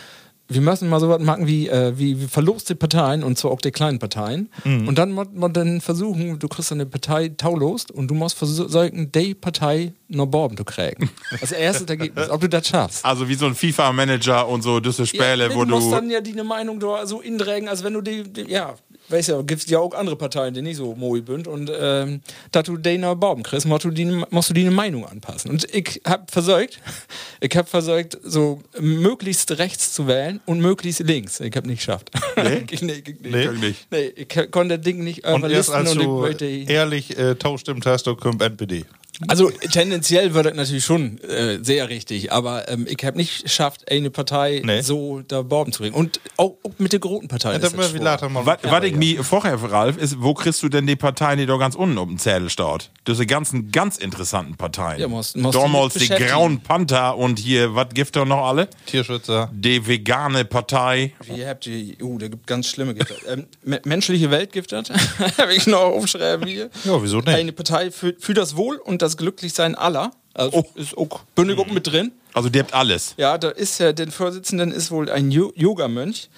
wir müssen mal so was machen wie, äh, wie, wie verloste Parteien, und zwar auch die kleinen Parteien. Und dann muss man dann versuchen, du kriegst eine Partei taulost und du musst versuchen, die Partei noch Borben zu kriegen. Als erstes Ergebnis, ob du das schaffst. Also wie so ein FIFA-Manager und so, diese Spiele, ja, wo du musst du. dann ja die Meinung da so indrängen, als wenn du die, die ja, weißt ja, gibt ja auch andere Parteien, die nicht so moi sind und ähm, da du den Baum kriegst, musst du, die, musst du die eine Meinung anpassen. Und ich hab versäugt, ich hab versäugt, so möglichst rechts zu wählen und möglichst links. Ich hab nicht geschafft. Nee? ich, nee, ich, Nee? Ich nicht. nee, ich konnte das Ding nicht Und erst überlisten als und du ehrlich äh, taustimmt hast, du kommt NPD. Also tendenziell wird das natürlich schon äh, sehr richtig, aber ähm, ich habe nicht geschafft, eine Partei Nee. so da Borben zu bringen. Und auch, auch mit der großen Partei. Ja, ist da das mal Was, ja, was ich ja. mir vorher, Ralf, ist, wo kriegst du denn die Parteien, die da ganz unten auf dem Zettel steht? Diese ganzen ganz interessanten Parteien. Ja, musst- musst Damals die grauen Panther und hier, was gibt da noch alle? Tierschützer. Die vegane Partei. Wie habt ihr, uh, da gibt ganz schlimme Gifte. ähm, me- menschliche Welt giftet, habe ich noch aufschreiben hier. Ja, wieso nicht? Eine Partei für, für das Wohl und das Glücklichsein aller. Also Oh. ist auch Bündel auch mit drin. Also die habt alles. Ja, da ist ja, den Vorsitzenden ist wohl ein Jo- Yogamönch.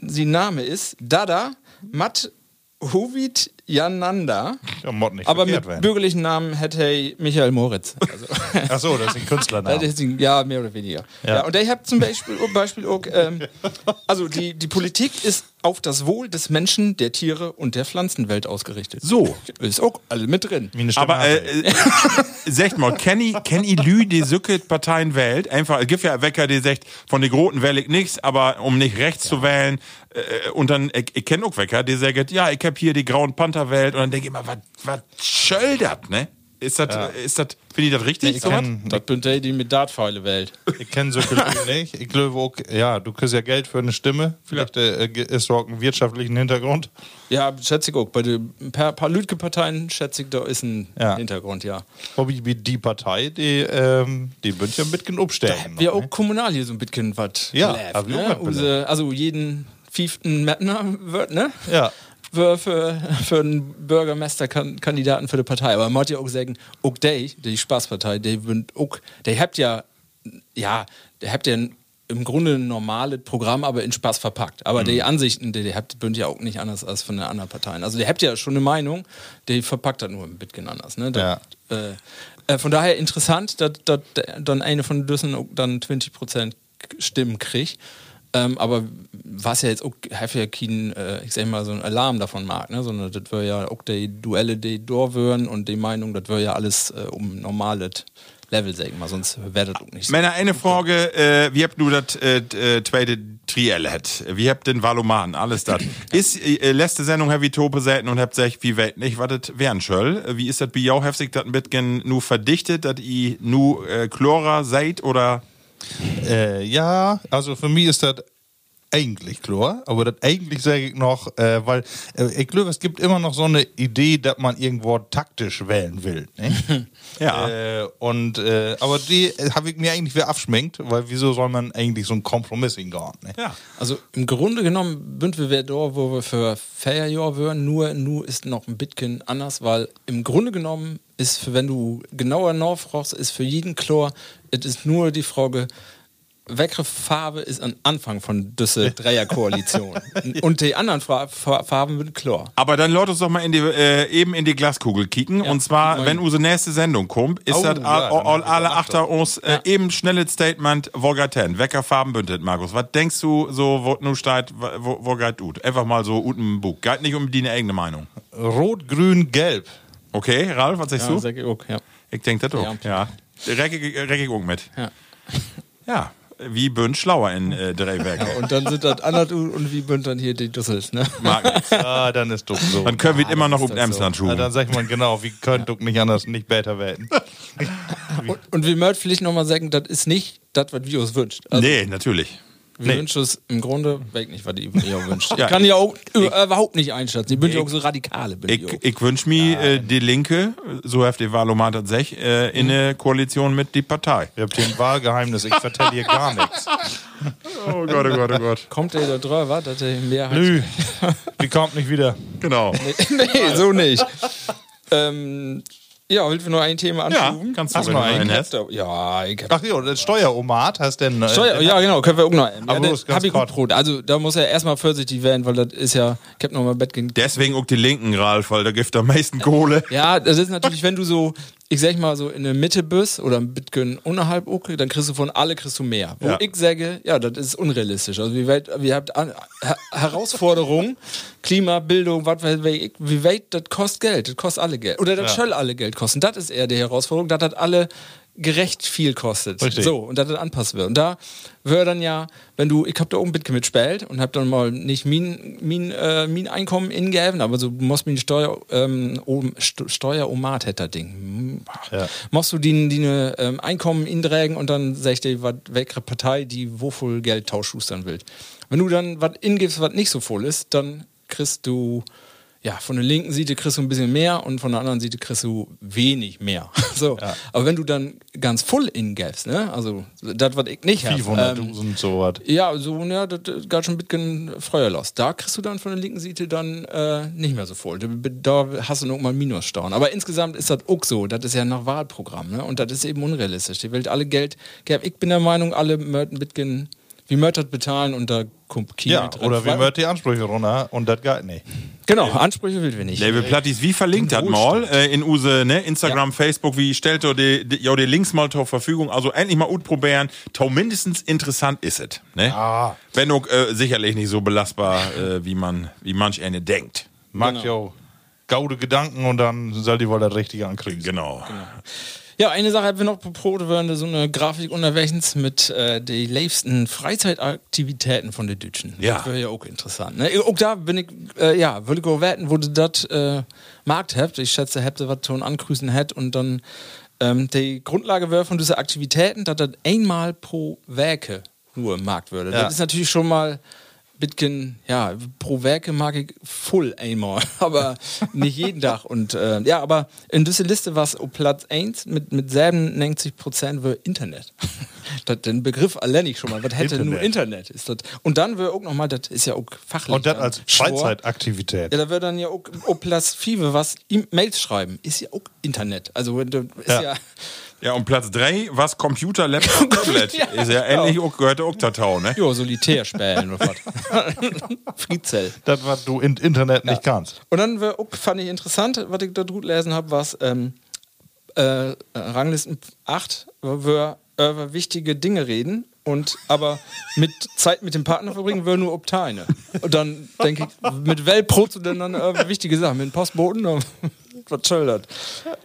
Sein Name ist Dada Mat Hovid Jananda. Ja, Mod nicht Aber mit werden. bürgerlichen Namen hätte er Michael Moritz. Also, Ach so, das ist ein Künstlername. ist ein- ja, mehr oder weniger. Ja. Ja. und ich habe zum Beispiel, Beispiel auch, ähm, also die, die Politik ist auf das Wohl des Menschen, der Tiere und der Pflanzenwelt ausgerichtet. So. Ist auch alle mit drin. Aber äh, ich. äh, sagt mal, kenn ich, kenn ich Lü, die Sücke Parteien wählt? Einfach, es gibt ja Wecker, die sagt, von den Groten wähle ich nichts, aber um nicht rechts zu wählen, äh, und dann, ich, ich kenne auch Wecker, die sagen, ja, ich hab hier die Grauen Panther wählt, und dann denke ich immer, was, was schöldert, ne? Ist das, ist das, finde ich das richtig? ich so was? kenn- Das bin der, die mit Dartpfeile wählt. Ich kenne solche Leute nicht. Ich glaube auch, ja, du kriegst ja Geld für eine Stimme. Vielleicht äh, ist auch einen wirtschaftlichen Hintergrund. Ja, schätze ich auch. Bei den paar, paar Lütke-Parteien schätze ich, da ist ein Ja. Hintergrund, ja. Aber wie die Partei, die, ähm, die wird ja ein bisschen umstellen. Wir noch, auch ne? kommunal hier so ein bisschen was Ja, läuft, ich ne? Unsere, Also jeden fünften Mettner wird, ne? Ja. Für, für, für einen Bürgermeisterkandidaten für die Partei. Aber man muss ja auch sagen, auch die, die Spaßpartei, die, auch, die habt ja, ja, die habt ja im Grunde ein normales Programm, aber in Spaß verpackt. Aber Mhm. die Ansichten, die, die habt, sind ja auch nicht anders als von den anderen Parteien. Also die habt ja schon eine Meinung, die verpackt das nur ein bisschen anders. Ne? Das, äh, äh, von daher interessant, dass, dass dann eine von Düssen dann 20% Stimmen kriegt. Ähm, aber was ja jetzt auch hat ja kein, äh, ich sag mal, so ein Alarm davon mag, ne? sondern das wäre ja auch die Duelle, die durchwören und die Meinung, das wäre ja alles äh, um normales Level, sag ich mal, sonst wäre das auch nicht so. Männer, eine Frage, äh, wie habt du das äh, äh, zweite Triell hat? Wie habt den Valoman, alles das? Ist, äh, letzte Sendung hab ich Tope selten und habt gesagt, wie weit nicht, was das wären soll? Wie ist das bei jou? Habt sich das ein bisschen nur verdichtet, dass ihr nur äh, Chlora seid oder? Äh, ja, also für mich ist das eigentlich klar, aber das eigentlich sage ich noch, äh, weil äh, ich glaube, es gibt immer noch so eine Idee, dass man irgendwo taktisch wählen will. Ne? Ja. Äh, und äh, aber die äh, habe ich mir eigentlich wieder abschminkt, weil wieso soll man eigentlich so einen Kompromiss hingehen? Ne? Ja. Also im Grunde genommen sind wir da, wo wir für Feierjahr wären, nur, nur ist noch ein bisschen anders, weil im Grunde genommen ist, für, wenn du genauer nachfragst, ist für jeden klar, es ist nur die Frage, welche Farbe ist am Anfang von dieser Dreierkoalition? Und die anderen Fra Fa Farben sind klar. Aber dann lass uns doch mal in die, äh, eben in die Glaskugel kicken. und zwar, moin. wenn unsere nächste Sendung kommt, ist Oh, das ja, all, all, ich alle Achter uns äh, eben schnelles Statement, wo geht hin? Wecker Farben bündelt, Markus. Was denkst du so, wo nu steht, wo, geht ut? Einfach mal so ut im Buch. Geht nicht um die eigene Meinung. Rot, Grün, Gelb. Okay, Ralf, was sagst Ja, du? auch, ja. Ich denk das auch. Ja. Reckig, reckig auch mit. Ja. Ja. Wie bünd schlauer in äh, drei Werke. Und dann sind das andere und wie bünd dann hier die Düssels, ne? Mag nix. Ah, dann ist doch so. Dann können wir immer noch um ist das Emsland Ja, dann sagt man genau, wie könnt du nicht anders nicht besser werden. Und, und wir möchten vielleicht nochmal sagen, das ist nicht das, was wir uns wünscht. Also, nee, natürlich. Wir wünschen es im Grunde, weg nicht, was ihr ihr wünscht. Ja, ich kann ja auch äh, überhaupt nicht einschätzen. Ich bin ja auch so radikale. Bin ich, Ich, ich wünsche mir äh, die Linke, so hat die Wahlomat an sich, äh, in eine Koalition mit die Partei. Ihr habt hier ein Wahlgeheimnis, ich vertelle hier gar nichts. Oh Gott, oh Gott, oh Gott. Kommt der da drüber, dass der Mehrheit. Nö, die kommt nicht wieder. Genau. nee, so nicht. ähm, ja, willst du nur ein Thema Ja, anschuben? kannst du, Hast wenn du einen? hast. ja, ich hab Ach ja, das Steueromat hast denn. Äh, Steuer, ja, genau, können wir auch noch. Aber Ja, hab ich gut. Also, da muss er erstmal vorsichtig werden, weil das ist ja, ich hab noch mal Bett gegen. Deswegen auch die Linken, Ralf, weil da gibt am meisten Kohle. Ja, das ist natürlich, wenn du so, ich sag mal so in der Mitte bist oder ein bisschen unterhalb, okay, dann kriegst du von alle kriegst du mehr. Wo Ja. ich sage, ja, das ist unrealistisch. Also wie weit, wir habt an, Her Herausforderungen, Klima, Bildung, was ich, wie weit, das kostet Geld, das kostet alle Geld. Oder das soll alle Geld kosten. Das ist eher die Herausforderung, das alle gerecht viel kostet. Richtig. So, und das anpassen wird. Und da wäre dann ja, wenn du, ich hab da oben ein bisschen mitgespielt und hab dann mal nicht mein, mein, äh, mein Einkommen ingegeben, aber so du musst mir Steuer, ähm, um, St Steueromat hätte das Ding. Hm, Ja. Machst du die, die ne, ähm, Einkommen indrägen und dann sag ich dir, was welche Partei die wofür Geld tauschustern will. Wenn du dann was ingibst, was nicht so voll ist, dann kriegst du ja, von der linken Seite kriegst du ein bisschen mehr und von der anderen Seite kriegst du wenig mehr. so. Aber wenn du dann ganz voll ingibst, ne, also das, was ich nicht habe, 500.000 sowas. ja, so, ja, das das geht schon ein bisschen Feuer los. Da kriegst du dann von der linken Seite dann äh, nicht mehr so voll. Da, da hast du noch mal Minusstaunen. Aber insgesamt ist das auch so. Das ist ja nach Wahlprogramm, ne? Und das ist eben unrealistisch. Die will alle Geld geben. Ich bin der Meinung, alle möchten ein bisschen, wie das bezahlen und da Kino Ja, drin. oder wie Weil- möcht die Ansprüche runter und das geht nicht. Genau, Ansprüche will wir nicht. Label Plattis, wie verlinkt das mal äh, in use ne, Instagram, Ja. Facebook, wie stellt ihr die, die, ja, die Links mal zur Verfügung? Also endlich mal gut probieren. Tau mindestens interessant ist es. Ne? Ah. Wenn auch äh, sicherlich nicht so belastbar, äh, wie man, wie manch eine denkt. Mag Genau. ja gaude Gedanken und dann soll die wohl das Richtige ankriegen. Genau. Ja, eine Sache haben wir noch probiert, wir so eine Grafik unterwegs mit äh, die liebsten Freizeitaktivitäten von den Deutschen. Ja. Das wäre ja auch interessant. Ne? Auch da bin ich, äh, ja, würde ich auch wetten, wo du das äh, Markt habt. Ich schätze, habt ihr was schon angrüßen hat und dann ähm, die Grundlage wäre von diesen Aktivitäten, dass das einmal pro Werke nur im Markt würde. Ja. Das ist natürlich schon mal Bitcoin, ja, pro Werke mag ich voll einmal, aber nicht jeden Tag. Und äh, ja, aber in dieser Liste war es Platz 1 mit, mit 97 Prozent für Internet. das, den Begriff allein ich schon mal. Was hätte nur Internet? Ist das. Und dann wäre auch nochmal, das ist ja auch fachlich. Und das dann als. Freizeitaktivität. Ja, da wird dann ja auch auf Platz 5 was E-Mails schreiben. Ist ja auch Internet. Also, ist ja, Ja. Ja, und Platz 3, was Computer, Laptop, Tablet. Ja, ist ja genau. ähnlich, auch, gehört auch dazu, ne? ja, Solitär spielen oder was. Friedzell. Das, was du im Internet nicht kannst. Und dann auch, fand ich interessant, was ich da gut lesen habe, was ähm, äh, Ranglisten 8, wo wir über wichtige Dinge reden und aber mit Zeit mit dem Partner verbringen wir nur ob eine. Und dann denke ich, mit wel protst du denn dann über wichtige Sachen? Mit dem Postboten? Was soll das?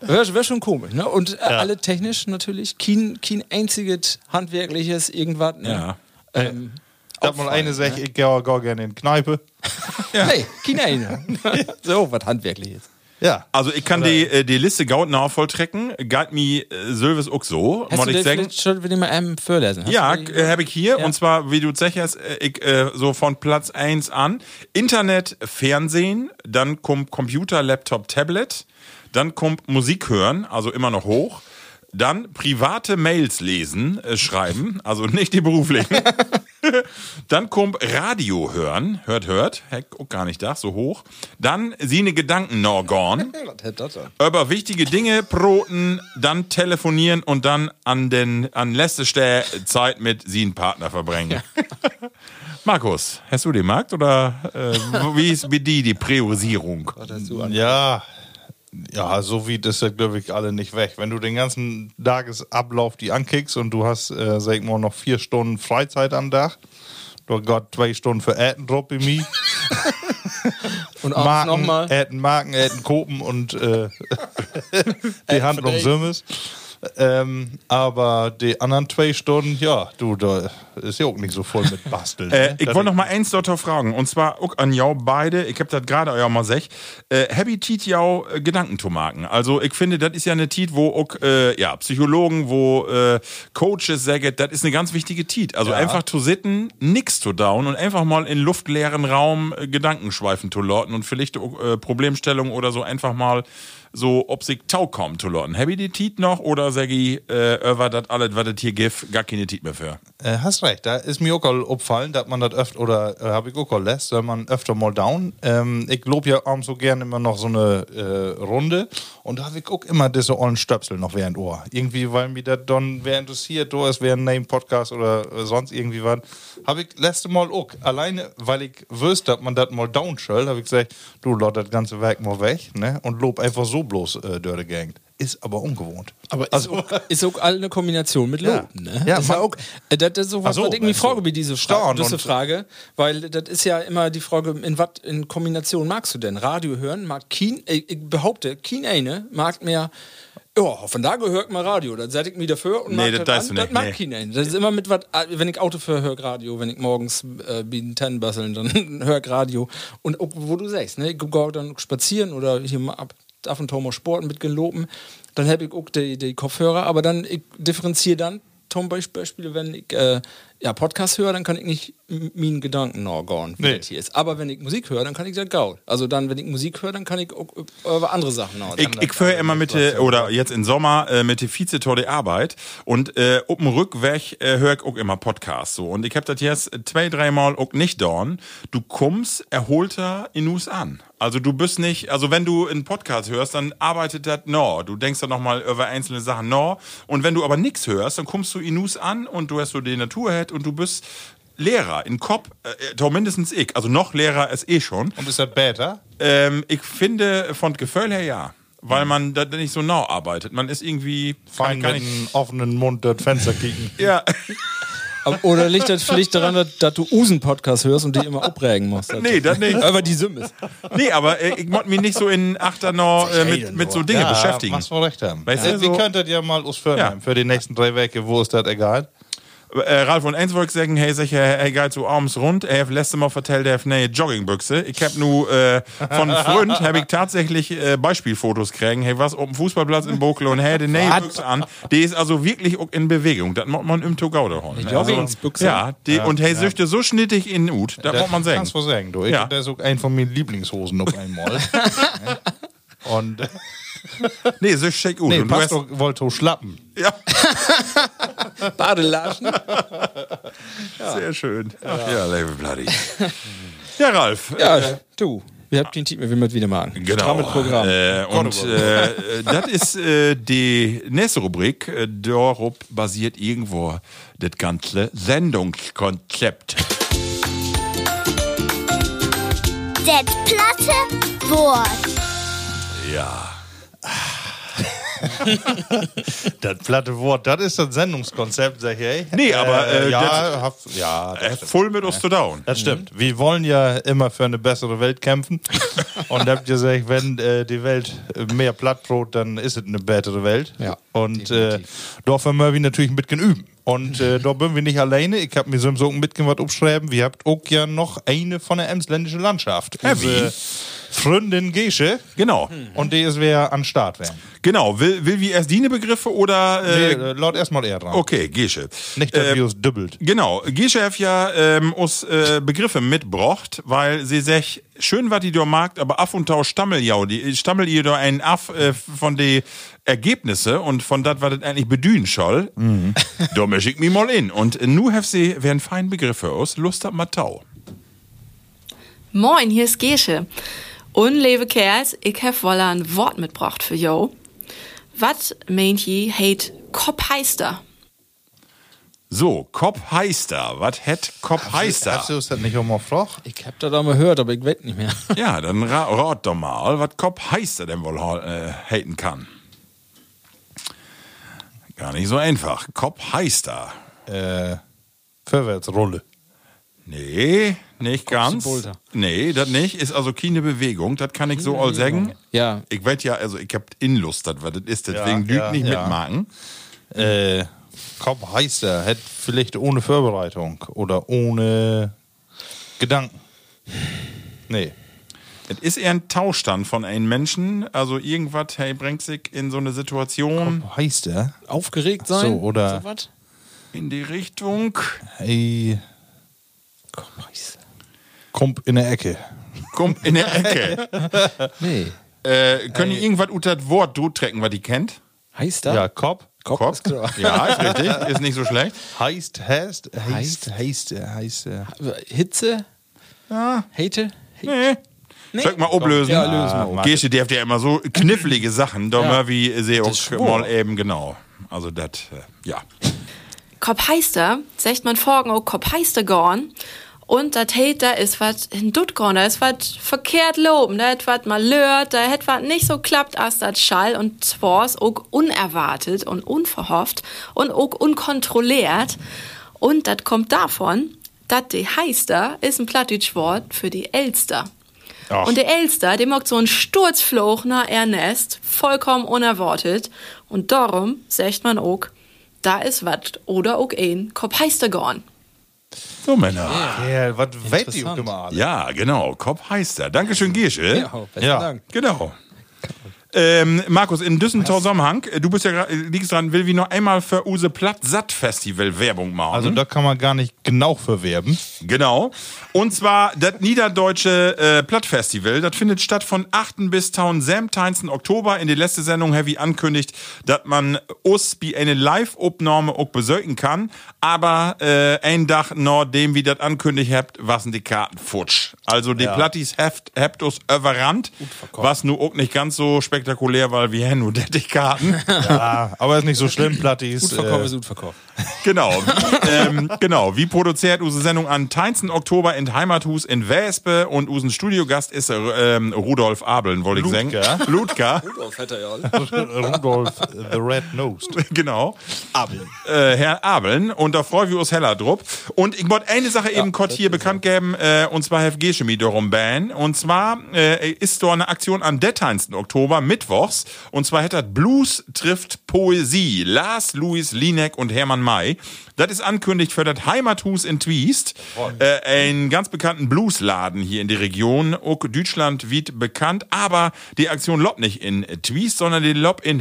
Wäre wär schon komisch, ne? Und äh, alle technisch natürlich. Kein, kein einziges handwerkliches irgendwas. Ne? Ja. Ähm, Da mal eine sagt, ich gehe gar gerne in die Kneipe. Nee, kein eine. so, was handwerkliches. Ja. Also ich kann die, äh, die Liste gaut nach volltrecken. Galt mi äh, Sylvis auch so, Hast du ich sagen. schon wieder mal einem vorlesen? Hast Ja, äh, habe ich hier. Ja. Und zwar, wie du sagst, äh, ich, äh, so von Platz 1 an. Internet, Fernsehen, dann kommt Computer, Laptop, Tablet, dann kommt Musik hören, also immer noch hoch. Dann private Mails lesen, äh, schreiben, also nicht die beruflichen. Dann kommt Radio hören, hört, hört, heck, auch gar nicht da, so hoch. Dann sine Gedanken denn? über wichtige Dinge broten, dann telefonieren und dann an den an letzte Stelle Zeit mit sie einen Partner verbringen. Markus, hast du den Markt oder äh, wie ist wie die die Priorisierung? Ja. Ja, so wie das ja, glaube ich, alle nicht weg. Wenn du den ganzen Tagesablauf die ankickst und du hast, äh, sag ich mal, noch vier Stunden Freizeit am Tag, du hast zwei Stunden für Äten drauf bei mir. Und abends Marken, nochmal. Äten Marken, Äten Kopen und äh, die Handlung Äten Sümmes. Ähm, aber die anderen zwei Stunden, ja, du, da ist ja auch nicht so voll mit Basteln. Äh, ne? ich wollte noch mal eins dort fragen und zwar auch an jou beide. Ich hab das gerade ja mal sech. Äh, Happy Tiet jau äh, Gedanken zu machen. Also ich finde, das ist ja eine Tiet, wo auch äh, ja Psychologen, wo äh, Coaches sagen, das ist eine ganz wichtige Tiet. Also einfach zu sitten, nix zu down und einfach mal in luftleeren Raum äh, Gedanken schweifen zu lorten und vielleicht äh, Problemstellungen oder so einfach mal so, ob sich Tau kommen zu lorten. Happy die Tiet noch oder sag ich, äh, über das alles, was das hier gibt, gar keine Tiet mehr für? Äh, hast recht, da ist mir auch aufgefallen, dass man das öfter, oder äh, habe ich auch lässt, wenn man öfter mal down. Ähm, ich lob ja abends so gern immer noch so eine äh, Runde und da habe ich auch immer diese ollen Stöpsel noch während Ohr. Irgendwie, weil mir das dann wer interessiert, da ist während Name Podcast oder äh, sonst irgendwie was, habe ich letzte Mal auch, alleine, weil ich wüsste, dass man das mal down habe ich gesagt, du lass das ganze Werk mal weg, ne, und lob einfach so bloß äh, die Gegend. Ist aber ungewohnt. Aber ist, auch, ist auch eine Kombination mit Ja. Loben, ne? Ja, das ist ja man- auch, äh, das ist so was, so, was ich mich ach so. frage wie diese, Fra diese und- Frage, weil das ist ja immer die Frage, in was in Kombination magst du denn? Radio hören mag kein, äh, ich behaupte, kein eine mag mehr ja, von da gehört mal Radio. Dann setze ich mich dafür und Nee, mag das das weißt an. du Das nicht, mag nee. kein eine. Das ist immer mit was, wenn ich Auto für höre Radio, wenn ich morgens äh, bin Ten basteln, dann höre ich Radio. Und auch, wo du sagst, ne, ich gehe dann spazieren oder hier mal ab, ab und zu mal Sporten mit geloben, dann habe ich auch die, die Kopfhörer, aber dann ich differenziere dann zum Beispiel, wenn ich äh, ja, Podcast höre, dann kann ich nicht meinen Gedanken nachgehen, wie Nee. hier ist. Aber wenn ich Musik höre, dann kann ich das gaut. Also dann, wenn ich Musik höre, dann kann ich auch über andere Sachen nachdenken. Ich, ich fahre immer mit der, oder jetzt im Sommer äh, mit der Vizetor der Arbeit und äh, auf dem Rückweg äh, höre ich auch immer Podcasts so. Und ich hab das jetzt zwei, dreimal auch nicht dorn. Du kommst erholter in Us an. Also du bist nicht, also wenn du einen Podcast hörst, dann arbeitet das no. Du denkst dann nochmal über einzelne Sachen no. Und wenn du aber nichts hörst, dann kommst du in Us an und du hast so die Natur und du bist Lehrer in Kopf, äh, doch mindestens ich, also noch Lehrer ist eh schon. Und ist das besser? Ähm, ich finde von Gefühl her ja. Weil man da nicht so nah arbeitet. Man ist irgendwie. Fein kann mit ich- einem offenen Mund das Fenster kicken. Ja, Oder liegt das vielleicht daran, dass, dass du Usen-Podcast hörst und dich immer abregen musst? nee, das nicht. Aber die Summe ist. Nee, aber äh, ich wollte mich nicht so in Achter noch äh, mit, mit so Dingen beschäftigen. Machst du recht haben. Weißt du, Äh, so- Wir könntet ja mal ausführen Ja. für die nächsten drei Wochen, wo ist das egal? Äh, Ralf ich sagen, hey, sag, hey, hey, geht so abends rund. Er hat letztes Mal vertellt, er hat eine Joggingbüchse. Ich hab nur äh, von Freund habe ich tatsächlich äh, Beispielfotos kriegen. Hey, was auf dem Fußballplatz in Bokel und hey, die neue Büchse an. Die ist also wirklich auch in Bewegung. Das muss man im Togauder holen. Eine Joggingsbüchse? Ja, die, und hey, süchte so schnittig in Ut. Das muss man sagen. Kannst du sagen, du. Ich, Ja. Das ist auch ein von meinen Lieblingshosen auf einmal. Und äh, Nee, so schick Ut. nee, und du passt hast, doch, wollt du schlappen. ja, Badelaschen. sehr schön. Ach ja, liebe Bloody. Ja, Ralf. Ja, du. Wir haben den Team, wir mit wieder machen. Genau. Programm. Äh, und äh, das ist äh, die nächste Rubrik. Äh, Darauf basiert irgendwo das ganze Sendungskonzept. Das platte Wort. Ja. Das platte Wort, das ist das Sendungskonzept, sag ich, ey. Nee, aber, äh, ja, hab, ja, das Äh, voll mit uns zu down. Das stimmt. Wir wollen ja immer für eine bessere Welt kämpfen. Und habt ihr gesagt, wenn äh, die Welt äh, mehr Plattbrot, dann ist es eine bessere Welt. Ja, Und äh, da wollen wir natürlich mit üben. Und äh, da sind wir nicht alleine. Ich habe mir so so mit was aufschreiben. Wir habt auch ja noch eine von der emsländischen Landschaft. Ja, wie? Freundin Gesche. Genau. Und die ist wer an Start werden. Genau. Will, will wie erst die Begriffe oder. Nee, Äh, äh, laut erstmal er dran. okay, Gesche. Nicht, dass Äh, wir uns dübbelt. Genau, Gesche hat ja ähm, uns äh, Begriffe mitbrocht, weil sie sich schön was die da mag, aber af und tau stammel ja, die stammel ihr da einen af äh, von de Ergebnisse und von dat, was das eigentlich bedühen soll. Da misch ich mich mal in. Und äh, nu hef sie werden fein Begriffe aus, Lust hat Matau. Moin, hier ist Gesche. Und liebe Kerls, ich hab wohl ein Wort mitgebracht für jo. Was meint je heit Kopfheister? So, Kop heister. Was het Kop heister? Hast du das nicht auch mal gefragt? Ich hab das auch mal gehört, aber ich weiß nicht mehr. Ja, dann ra rat doch mal, was Kop heister denn wohl äh, haten kann. Gar nicht so einfach. Kop heister. Äh, Vorwärtsrolle. Nee, nicht ganz. Nee, das nicht. Ist also keine Bewegung. Das kann ich so all sagen. Ja. Ich werd ja, also ich hab Inlust, das was das ist. Deswegen Ja, lügt ja, nicht ja. mitmachen. Äh, Kopf heißt er, hätte vielleicht ohne Vorbereitung oder ohne Gedanken. Nee. Es ist eher ein Tauschstand von einem Menschen. Also irgendwas, hey, bringt sich in so eine Situation Heißt er? Aufgeregt sein? So, oder- So in die Richtung. Hey, kommt in der Ecke. Kommt in der Ecke. Nee. äh, können die irgendwas unter das Wort drücken, was die kennt? Heißt das? Ja, Kopf. Kopf, Kopf? ist klar. Ja, ist richtig. Ist nicht so schlecht. Heißt, heißt, heißt, heißt, heißt, heißt. Hitze? Ja. Hate? Nee. Soll ich mal ablösen? Ja, lösen wir. Ah, Gesche, der hat ja immer so knifflige Sachen. Da mal wie schwor. mal eben genau. Also das, äh, ja. Kopfheister, sagt man vorgen auch Kopfheister gorn. Und dat heit, da ist wat in Dutt gorn, da ist wat verkehrt loben, da hat wat mal lört, da hat wat nicht so klappt as dat Schall und zwar ist auch unerwartet und unverhofft und auch unkontrolliert. Und dat kommt davon, dat de Heister ist ein Plattdeutsch-Wort für die Elster. Ach. Und der Elster, dem macht so ein Sturzfluch nach Ernest, vollkommen unerwartet. Und darum sagt man auch, da ist wat oder auch ein Kopfheister gorn. So, Männer. Ja, was weht die? Ja, genau. Kopf heißt er. Dankeschön, Gesche. Ja, besten Ja. Dank. Genau. Ähm, Markus, in diesem Zusammenhang, äh, du bist ja äh, liegst dran, will wie noch einmal für Use Platt Satt Festival Werbung machen. Also da kann man gar nicht genau verwerben. Genau. Und zwar das Niederdeutsche äh, Plattfestival. Das findet statt von 8. bis 17. Oktober. In der letzten Sendung ich ankündigt, dass man uns bei eine Live-Aufnahme auch besöken kann. Aber äh, ein Tag nachdem wir das ankündigt habt, waren die Karten futsch. Also die Plattis habt, habt uns überrannt. Was nur auch nicht ganz so spektakulär, weil wir haben nur die Karten. Ja, aber ist nicht so schlimm, Plattis. Gut verkauft Äh, ist gut verkauft. Genau. Wie, ähm, genau. Wie produziert unsere Sendung am 13. Oktober in Heimathus in Wespe und unseren Studiogast ist äh, ähm, Rudolf Abeln, wollte ich sagen. Ludger. Rudolf hätte ja Rudolf the Red-Nosed. genau. Abeln. Äh, Herr Abeln. Und da freuen wir uns heller drauf. Und ich wollte eine Sache eben kurz hier bekannt geben, äh, und zwar Hef G-Chemie darum ban. Und zwar äh, ist da eine Aktion am 13. Oktober, mittwochs. Und zwar hätte das Blues trifft Poesie. Lars, Louis, Linek und Hermann May. Das ist ankündigt für das Heimathus in Twiest. Äh, einen ganz bekannten Bluesladen hier in der Region. Auch Deutschland wird bekannt. Aber die Aktion lobt nicht in Twiest, sondern die lobt in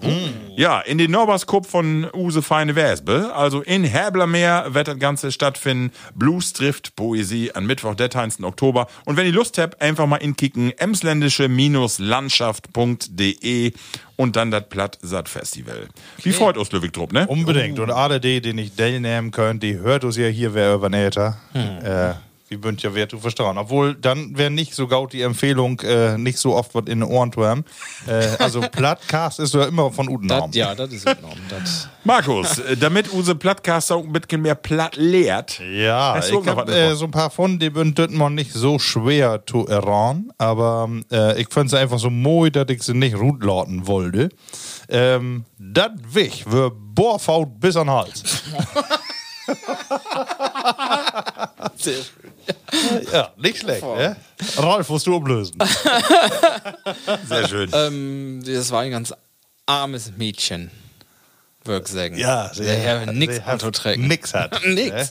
Häblermeer. Ja, in den Norberskup von Use Feine Wespe. Also in Häblermeer wird das Ganze stattfinden. Blues trifft Poesie an Mittwoch, der 13. Oktober. Und wenn ihr Lust habt, einfach mal inkicken emsländische-landschaft.de und dann das Platt-Satt-Festival. Wie freut uns Löwig Drupp, ne? Unbedingt. Und alle die, die nicht teilnehmen können, die hört uns ja hier, wer übernähter. Äh, wie bünd ja wer zu verstauen. Obwohl, dann wäre nicht so gaut die Empfehlung, äh, nicht so oft was in den Ohren zu haben. Äh, also, Plattcast ist ja immer von Udenraum. Das, ja, das ist enorm. Das, Markus, äh, damit unsere Plattcaster ein bisschen mehr platt lehrt. Ja, ich hab äh, so ein paar von, die sind mal nicht so schwer zu erraten, aber äh, ich fand sie einfach so moi, dass ich sie nicht rutlauten wollte. Ähm, das Wich wir Bohrfaut bis an den Hals. ja, nicht schlecht, ne? Ralf, musst du umlösen. Sehr schön. ähm, das war ein ganz armes Mädchen, würde ich sagen. Ja, der Herr nix anzuträgen. Nix hat. Nix. ne?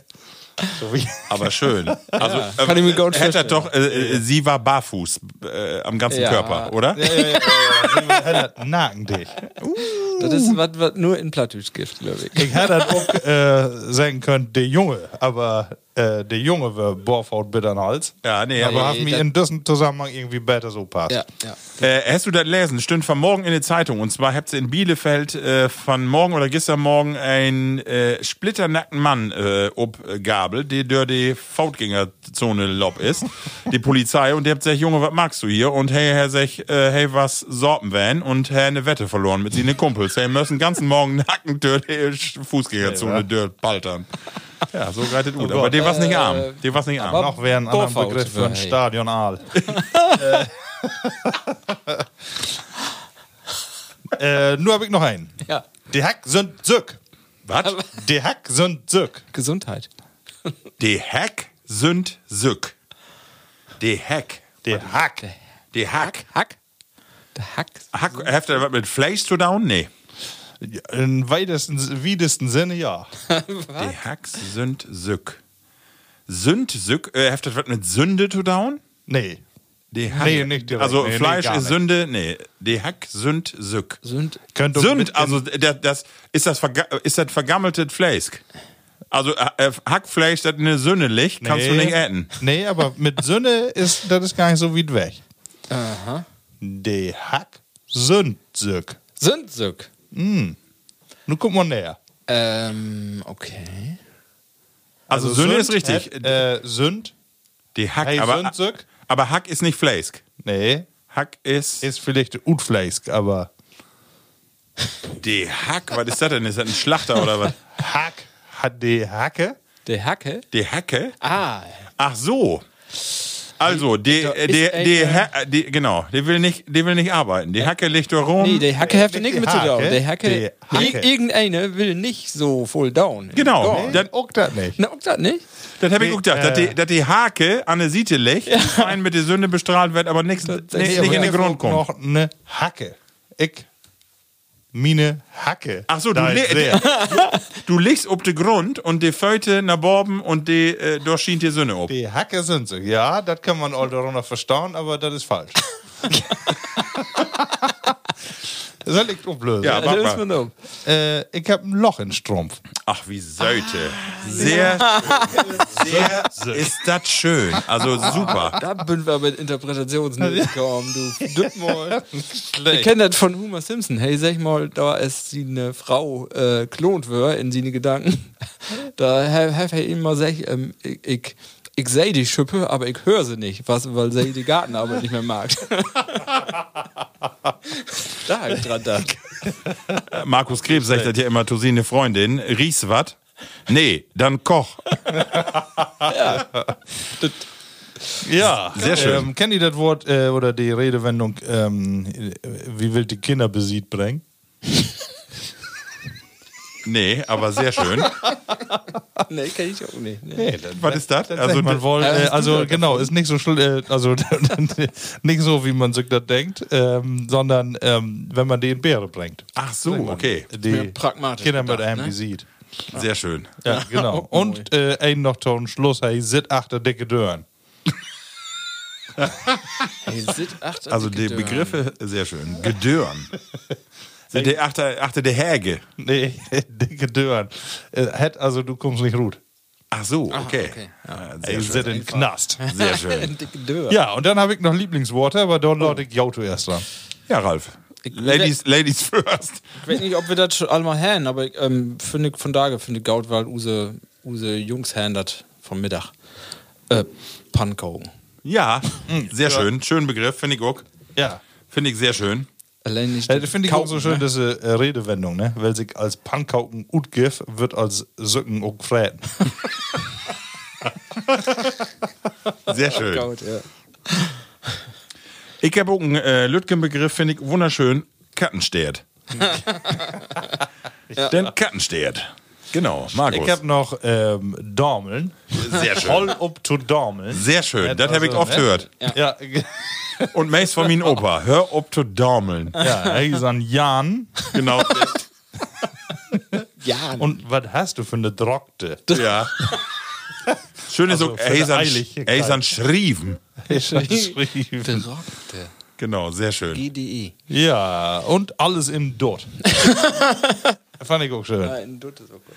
So wie, Aber schön. Also, äh, kann ich mir gut hätte doch, äh, äh, sie war barfuß äh, am ganzen Ja. Körper, oder? ja, ja, ja, ja, ja. Sie hat Nacken dich. Das ist was, was nur in Plattdeutsch gibt, glaube ich. Ich hätte auch äh, sagen können, der Junge, aber äh, der Junge war Bohrfaut bitter an den Hals. Ja, nee, aber hat mir das- in diesem Zusammenhang irgendwie besser so passt. Ja, ja. Äh, hast du das lesen? Stimmt von morgen in der Zeitung. Und zwar habt ihr in Bielefeld äh, von morgen oder gestern Morgen einen äh, splitternackten Mann äh, obgabelt, der durch die Fautgängerzone lob ist. die Polizei. Und der habt gesagt, Junge, was magst du hier? Und hey, Herr sech, äh, hey, was sorten wir? Und Herr eine Wette verloren mit seinen Kumpels. Hey, müssen den ganzen Morgen nacken durch die Fußgängerzone durch baltern. Ja, so reitet gut. Aber der war's nicht arm. Der war's nicht arm. Noch wäre ein anderer Begriff für ein hey. Stadion Aal. äh, nur habe ich noch einen. ja. Die Hack sind Zück. Was? Die Hack sind Zück. Gesundheit. Die Hack sind Sück. Die Hack. Die Hack. Die Hack. Hack? Der Hack? Hack, habt ihr was mit Fleisch zu down? Nee. Im weitesten, wiedesten Sinne ja. Die Hacks sind Sück. Sünd, Sück, äh, ihr was mit Sünde zu down? Nee. Die Hack. Nee, nicht direkt. Also Nee, nee, Fleisch gar ist. Sünde? Nee. Die Hack sind Sück. Sünd. Könnte Sünd, mit- also das, das, ist, das verga ist das vergammeltes Fleisch. Also äh, Hackfleisch, das eine Sünde liegt, kannst du nicht essen. Nee, aber mit Sünde ist das ist gar nicht so weit weg. Aha. Die Hack sind Zück. Sündsück. Nun guck mal näher. Ähm, okay. Also, Sünde ist richtig. Hat, äh, Sünd. die Hack, Hey, aber, Sünd, aber Hack ist nicht Fleisch. Nee. Hack ist, Ist vielleicht Utfleisch, aber die Hack. Was ist das denn? Ist das ein Schlachter oder was? Hack hat die Hacke. Der Hacke? Die Hacke? Ah. Ach so. Also, die, äh, die, ein- die, Ha- die, genau, die will nicht, die will nicht arbeiten. Die Hacke liegt da rum. Nee, der Hacke hat Nicht nichts die mit zu tun. Die Hacke. Ir- irgendeine will nicht so voll down. genau, Ja. das, Auch das nicht. Na, auch das nicht? das habe ich auch gedacht, dass, äh, die, dass die Hake an der Seite liegt, die fein mit der Sünde bestrahlt wird, aber nichts nicht, Nee, in den Grund kommt. noch eine Hacke. Ich, mine Hacke. Ach so, du, Da le sehr. du legst ob den Grund und die Föte nach Borben und die, äh, da schien die Sonne ob. Die Hacke sind so. Ja, das kann man all darunter verstauen, aber das ist falsch. Soll ich auflösen? Ja, Ja, mach das ist mal. Äh, ich habe ein Loch in Strumpf. Ach, wie Söte. Sehr, sehr ist das schön. Also super. Da bin wir mit Interpretationsnöten gekommen, du Düppmal. Ich kenne das von Homer Simpson. Hey, sag mal, da ist sie eine Frau äh, klont wird in seine Gedanken. Da habe ich immer gesagt, ähm, ich, ich, ich sehe die Schippe, aber ich höre sie nicht, was, weil sie die Gartenarbeit nicht mehr mag. da hab ich dran gedacht. Markus Krebs sagt das ja immer zu seine Freundin. Riechst wat? Nee, dann koch. Ja, Sehr schön. Ähm, kennt ihr das Wort äh, oder die Redewendung, ähm, wie will die Kinder besiegt bringen? Nee, aber sehr schön. Nee, kenn ich auch nicht. Nee. Was ist das? Also man wohl, äh, also genau, ist nicht so schl- äh, also nicht so, wie man sich das denkt, ähm, sondern ähm, wenn man die in Beere bringt. ach so, okay. Die Mehr pragmatisch Kinder mit einem ne? besiegt. Sehr schön. Ja, genau. Und äh, ein noch zum Schluss, hey, sit achter dicke Dören. Hey, sit achter Also dicke die Dörren. Begriffe, sehr schön. Gedörn. Sind die achter, achter der Häge. Nee, dicke Dören. Äh, het, also du kommst nicht gut. Ach so, okay. okay, Ja, Ey, sehr sit schön. in Knast. Sehr schön. dicke Dörren. Ja, und dann habe ich noch Lieblingsworte, aber dann lade ich Jauto erst dran. Ja, Ralf. Ladies, Ladies first. Ich weiß nicht, ob wir das schon einmal haben, aber ich ähm, finde von daher finde ich Gaut, weil use, use Jungs haben das vom Mittag. Äh, Pannkuchen. Ja, sehr schön. Schönen Begriff, finde ich auch. Ja. Finde ich sehr schön. Allein nicht. Äh, das finde ich auch so Kauken, schön, ne? diese äh, Redewendung, ne? Weil sich als Pankauken ut gif, wird als Sücken auch fräten. Sehr schön. Gaut, ja. Ich habe auch einen äh, Lütgen-Begriff, finde ich wunderschön. Kattenstert. Den Kattenstert. Genau, Markus. Ich habe noch ähm, Dormeln. Sehr schön. Voll up to Dormeln. Sehr schön. Das habe ich Also, oft ne? gehört. Ja, Und meist von meinem Opa. Hör ob zu dormeln. ja, er ist an Jan. Genau. Ja, Und was hast du für eine Drockte? ja. Schön ist Also so, er ist an, Eiligkeit. er ist an Schrieven. Drockte. Genau, sehr schön. GDE. Ja, und alles in Dort. Fand ich auch schön. Dutt ist auch gut.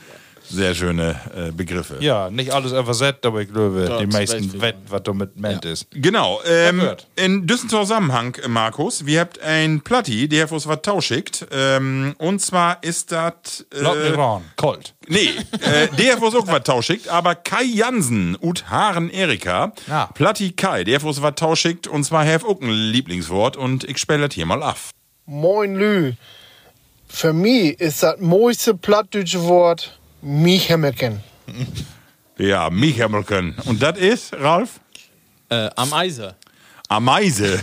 Sehr schöne äh, Begriffe. Ja, nicht alles übersetzt, aber ich glaube, Ja, die meisten weiß ich wett, was damit meint ist. Genau. Ähm, in diesem Zusammenhang, äh, Markus, wir habt ein Platti, der uns was tauschickt. Ähm, und zwar ist das. Äh, Iran, Colt. nee, äh, der uns auch was tauschickt, aber Kai Jansen und Haren Erika. Ja. Platti Kai, der uns was tauschickt. Und zwar have auch ein Lieblingswort und ich spiele das hier mal ab. Moin Lü. Für mich ist das mooiste plattdeutsche Wort Michemmerken. Ja, Michaelken. Und das ist, Ralf? Äh, am Eise. Ameise.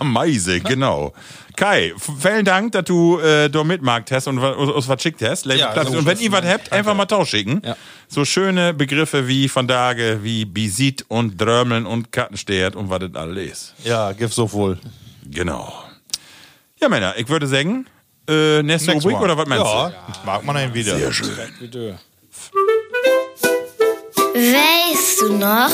Ameise, genau. Kai, vielen Dank, dass du äh, da mitmarkt hast und uns was schickt hast. Ja, und wenn ihr was habt, einfach mal tausschicken. Ja. So schöne Begriffe wie von Tage, wie Bisit und Drömeln und Kattenstert und was das alles ist. Ja, gib so wohl. Genau. Ja, Männer, ich würde sagen, äh, nächste Next Rubrik one. oder was meinst ja, du? mag man einen wieder. Sehr schön. Weißt du noch?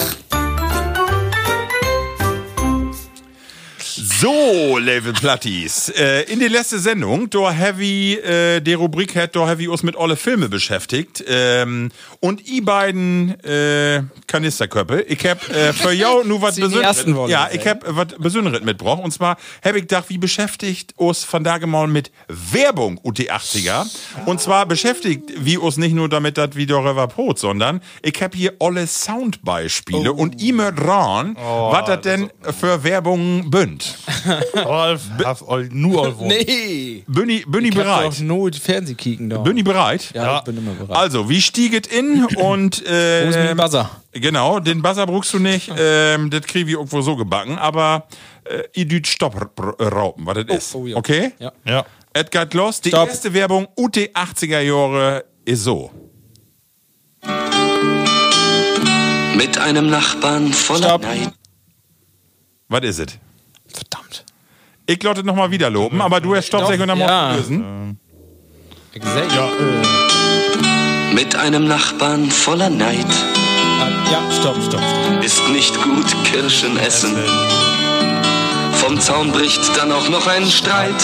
So, Level Platties. Äh, in die letzte Sendung, da Heavy, äh, die Rubrik hat, da Heavy uns mit alle Filme beschäftigt. Ähm, und i beiden äh, Kanisterköpfe. Ich hab äh, für jou nu was Besonderes. Ja, ich hab was Besonderes mitgebracht. Und zwar hab ich gedacht, wie beschäftigt uns von da mal mit Werbung UT 80er. Und zwar beschäftigt wie uns nicht nur damit, dass wie der River Brot, sondern ich hab hier alle Soundbeispiele und i mir dran, was das denn für Werbung bünd. All, nur all wohl. Nee. Ich, bin ich Ich bereit? doch nur die Fernseh kicken da. Ich bereit? ja, ich bin immer bereit. Also, wie stieget in und Wo ist äh, mein Buzzer? genau, den Buzzer brauchst du nicht, ähm, das krieg ich irgendwo so gebacken, aber äh, ihr düt Stopp raupen, was das ist. oh ja. Okay? Ja. Ja. Edgar Gloss, die Stopp. erste Werbung UT 80er Jahre ist so. Mit einem Nachbarn voller Stopp. Neid. Was ist es? Verdammt. Ich lotte nochmal wieder loben, aber du hast Stopp, Doch, sag und dann ja. lösen. Ja. Mit einem Nachbarn voller Neid. ja, stopp, stopp, stopp. Ist nicht gut Kirschen essen. Vom Zaun bricht dann auch noch ein Streit.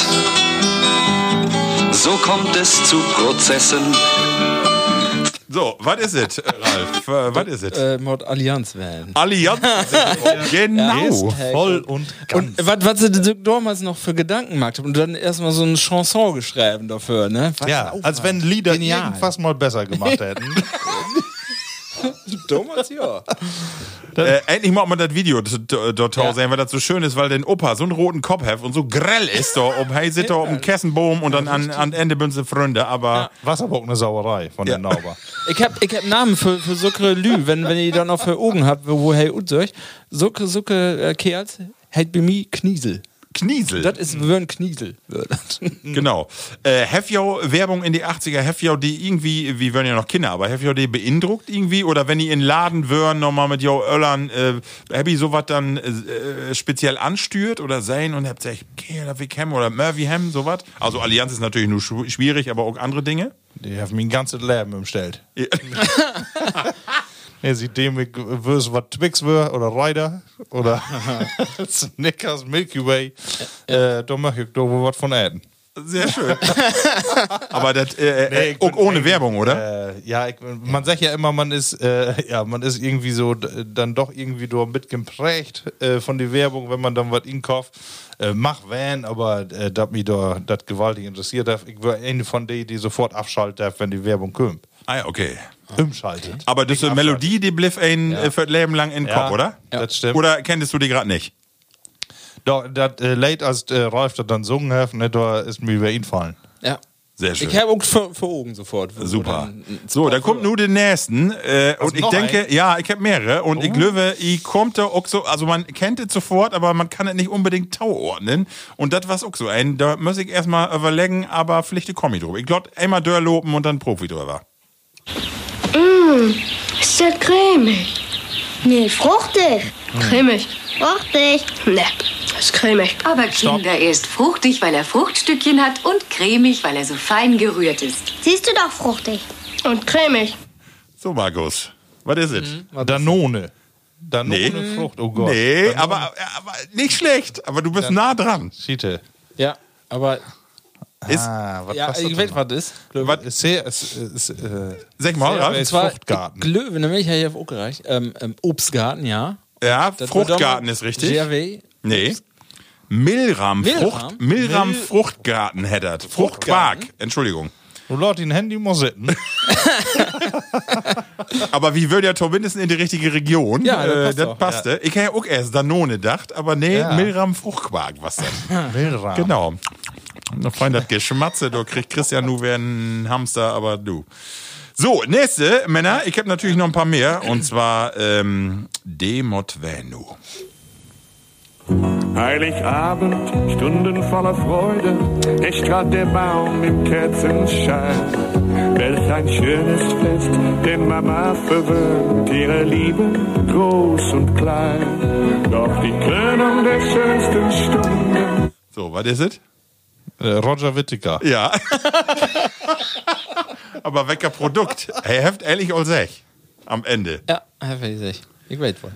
So kommt es zu Prozessen. So, was ist es, äh, Ralf? Äh, Was ist es? Äh, Mod Allianz wählen. Allianz. genau. Voll und ganz. Und was, was sie damals noch für Gedanken gemacht haben und dann erstmal so eine Chanson geschrieben dafür, ne? Was ja, als wenn Lieder Genial. irgendwas mal besser gemacht hätten. Damals ja. Äh, endlich mal man das Video d- dort Ja. sehen, weil das so schön ist, weil den Opa so einen roten Kopf hat und so grell ist da, ob hey sitzt da auf dem Kessenboom und dann an, an Ende bin sie Freunde, aber Was aber auch eine Sauerei von Ja. der Nauber. Ich hab, ich hab Namen für, für solche Lü, wenn, wenn ihr dann noch für Augen habt, wo, hey, und solch. Solche, solche äh, Kerls, halt bei mir Kniesel. Kniesel. Das ist würn Kniesel. Genau. Äh, Hefjau Werbung in die 80er, Hefjau die irgendwie, wie würden ja noch Kinder, aber Hefjau die beeindruckt irgendwie oder wenn die in Laden würden, nochmal mit Jo Öllern, äh, hab ich sowas dann äh, speziell anstürt oder sein und habt gesagt, okay, oder wie Hem oder Murphy Hem, sowas. Also Allianz ist natürlich nur schw- schwierig, aber auch andere Dinge. Die haben mein ganzes Leben umstellt. Er sieht dem, wüs was Twix wär oder Ryder oder Snickers, Milky Way. Äh, da mach ich doch wohl was von Äden. Sehr schön. aber das äh, Nee, äh, ich auch bin ohne Werbung, oder? Äh, ja, ich, man sagt ja immer, man ist, äh, ja, man ist irgendwie so dann doch irgendwie so mitgeprägt äh, von der Werbung, wenn man dann was inkauft. Äh, mach Van, aber äh, das mich da das gewaltig interessiert. Ich war eine von denen, die sofort abschalten darf, wenn die Werbung kommt. Ah ja, okay. Umschaltet. Aber das ist eine Melodie, die blieb ein äh, für das Leben lang in den Ja, Kopf, oder? das stimmt. Oder kenntest du die gerade nicht? Da, das äh, late, als äh, Ralf das dann sungen hat, ne, da ist mir über ihn fallen. Ja. Sehr schön. Ich habe auch für, für Augen sofort. wo Super. dann ein So, da kommt nur den nächsten. Äh, und ich noch denke, ja, ich habe mehrere. Und ich glaube, ich kommt da auch so, also man kennt es sofort, aber man kann es nicht unbedingt tauordnen. Und das war auch so ein. Da muss ich erstmal überlegen, aber Pflichte komme ich drüber. Ich glaube, einmal durchloben und dann Profi drüber. Ist das cremig? Nee, fruchtig. Cremig. Fruchtig. Ne, ist cremig. Aber Kinder, er ist fruchtig, weil er Fruchtstückchen hat und cremig, weil er so fein gerührt ist. Siehst du doch fruchtig. Und cremig. So, Markus. Was ist es? Danone. Danone Nee. Frucht, oh Gott. Nee, aber, aber nicht schlecht. Aber du bist nah dran. Schiete. Ja, aber Ist, Ah, was ja, ich weiß, was das ist. was, Ist sehr, ist, ist, äh, sag mal, zwar Fruchtgarten. Glöwe, nämlich habe ich auf auch gereicht. Ähm, ähm, Obstgarten, ja. Ja, Das Fruchtgarten ist richtig. GRW. Nee. Milram, Milram? Frucht, Milram Mil- Fruchtgarten hättert. Fruchtquark, Entschuldigung. du laut den Handy muss sitten. Aber wie würde ja zumindest in die richtige Region? Ja, das äh, passt das doch. passte. Ich hätte ja auch erst Danone gedacht, aber nee, Ja. Milram Fruchtquark, was das? Milram. genau. Noch fein das Geschmatze, da kriegt Christian nur wie ein Hamster, aber du. So, nächste, Männer, ich habe natürlich noch ein paar mehr, und zwar ähm, Demot Venu. Heiligabend, Stunden voller Freude, es trat der Baum im Kerzenschein. Welch ein schönes Fest, denn Mama verwöhnt ihre Liebe groß und klein. Doch die Krönung der schönsten Stunden So, was ist es? Äh, Roger Whittaker. Ja. aber welcher Produkt? Er heft ehrlich all sech. Am Ende. Ja, weiß ich. Ich weiß wohl.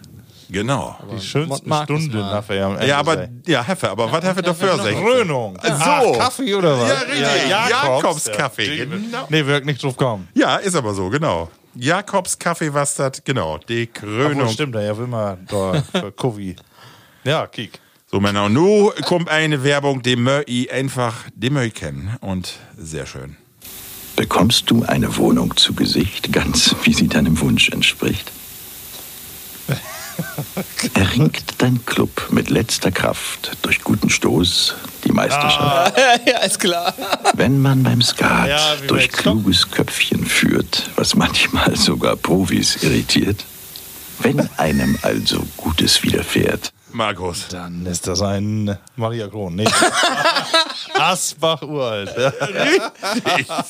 Genau. Die schönsten Markus Stunden mal. nachher am Ende. Ja, aber, ja, Heffe, aber was Heffe dafür sech? Krönung. So. Ach, Kaffee oder was? Ja, richtig. Jakobs Kaffee, Ja. genau. Nee, wir nicht drauf kommen. Ja, ist aber so, genau. Jakobs Kaffee, was das, genau, die Obwohl, Krönung. stimmt, ja, will man da für Kovi. Ja, kiek. So, Männer, und nun kommt eine Werbung, die ich einfach, die ich kennen. Und sehr schön. Bekommst du eine Wohnung zu Gesicht, ganz wie sie deinem Wunsch entspricht? Erringt dein Club mit letzter Kraft durch guten Stoß die Meisterschaft? ja, ist klar. Wenn man beim Skat Ja, durch kluges Köpfchen führt, was manchmal sogar Profis irritiert, wenn einem also Gutes widerfährt, Markus. Dann ist das ein Maria Kron. Nee. Asbach uralt.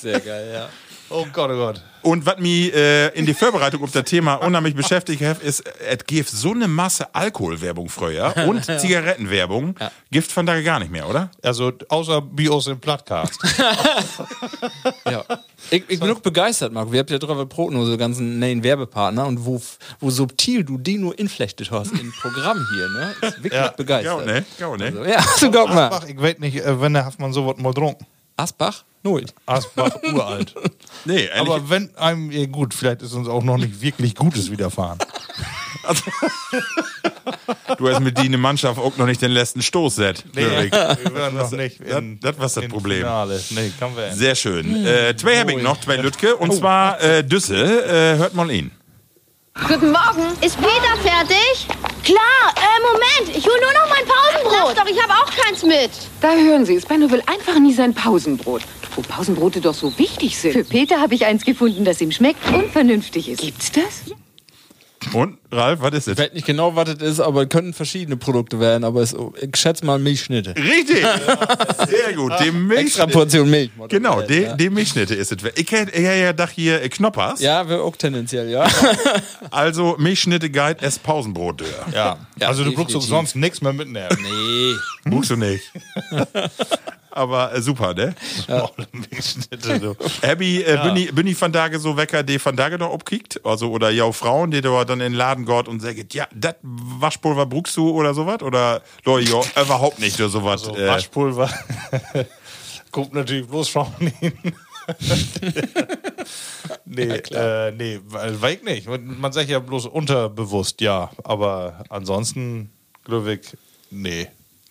Sehr geil, ja. Oh Gott, oh Gott. Und was mich äh, in die Vorbereitung auf das Thema unheimlich beschäftigt hat, ist, es gibt so eine Masse Alkoholwerbung früher und Zigarettenwerbung. Gift von da gar nicht mehr, oder? Also, außer Bios im Plattcast. ja. Ich, ich bin auch begeistert, Marco. Wir habt ja drüber Brot nur so ganzen neuen Werbepartner und wo, wo subtil du die nur inflechtet hast im Programm hier, ne? Ist wirklich Ja. begeistert. Ja, ne? Ja, ne? Also, ja, so guck mal. Asbach, ich weiß nicht, äh, wenn der hat man sowas mal getrunken. Asbach? Null. Asbach uralt. Nee, eigentlich. Aber wenn einem, ja gut, vielleicht ist uns auch noch nicht wirklich Gutes widerfahren. du hast mit die eine Mannschaft auch noch nicht den letzten Stoß set. wir werden noch nicht. in- das war's das in Problem. Finale. Nee, kann wir Sehr schön. Äh, zwei habe ich noch, zwei Lütke. Und zwar äh, Düssel. Äh, hört mal ihn. Guten Morgen. Ist Peter fertig? Klar. Äh, Moment. Ich hole nur noch mein Pausenbrot. Sag doch, ich habe auch keins mit. Da hören Sie es. Benno will einfach nie sein Pausenbrot. Wo Pausenbrote doch so wichtig sind. Für Peter habe ich eins gefunden, das ihm schmeckt und vernünftig ist. Gibt's das? Und, Ralf, was ist Ich es? weiß nicht genau, was das ist, aber es könnten verschiedene Produkte werden. Aber es, ich schätze mal Milchschnitte. Richtig! Sehr gut. Die Milch Extra Portion Milch. Genau, die, ja. die Milchschnitte ist es. Ich hätte ja, ja gedacht hier äh, Knoppers. Ja, wäre auch tendenziell, ja. Also Milchschnitte Guide es Pausenbrot. Ja. Ja, also du brauchst sonst nichts mehr mitnehmen. Nee. Buchst du nicht. Aber äh, super, ne? Du. Abby, äh, bin, ich, bin ich von Tage so Wecker, die von Tage noch abkickt? Also, oder ja, Frauen, die da dann in den Laden geht und sagen, ja, das Waschpulver brauchst du oder sowas? Oder, Leute, ja, überhaupt nicht oder sowas. So äh, Waschpulver. Guckt natürlich bloß Frauen hin. nee, äh, nee, weil weil ich nicht. Man sagt ja bloß unterbewusst, ja. Aber ansonsten, glaube ich, nee.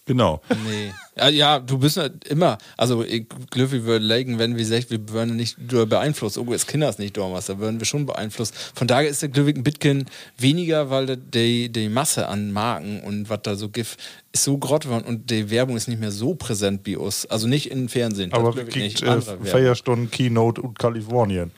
genau. Nee. Ja, ja, du bist halt immer, also ich glaube, wir legen, wenn wir sagen, wir würden nicht beeinflusst. Oh, das Kinders nicht damals, da würden wir schon beeinflusst. Von daher ist der ich ein bisschen weniger, weil die, die Masse an Marken und was da so gibt, ist so grott geworden und die Werbung ist nicht mehr so präsent wie uns. Also nicht im Fernsehen. das Aber ich kriegt nicht. äh. Feierstunden Keynote und Kalifornien.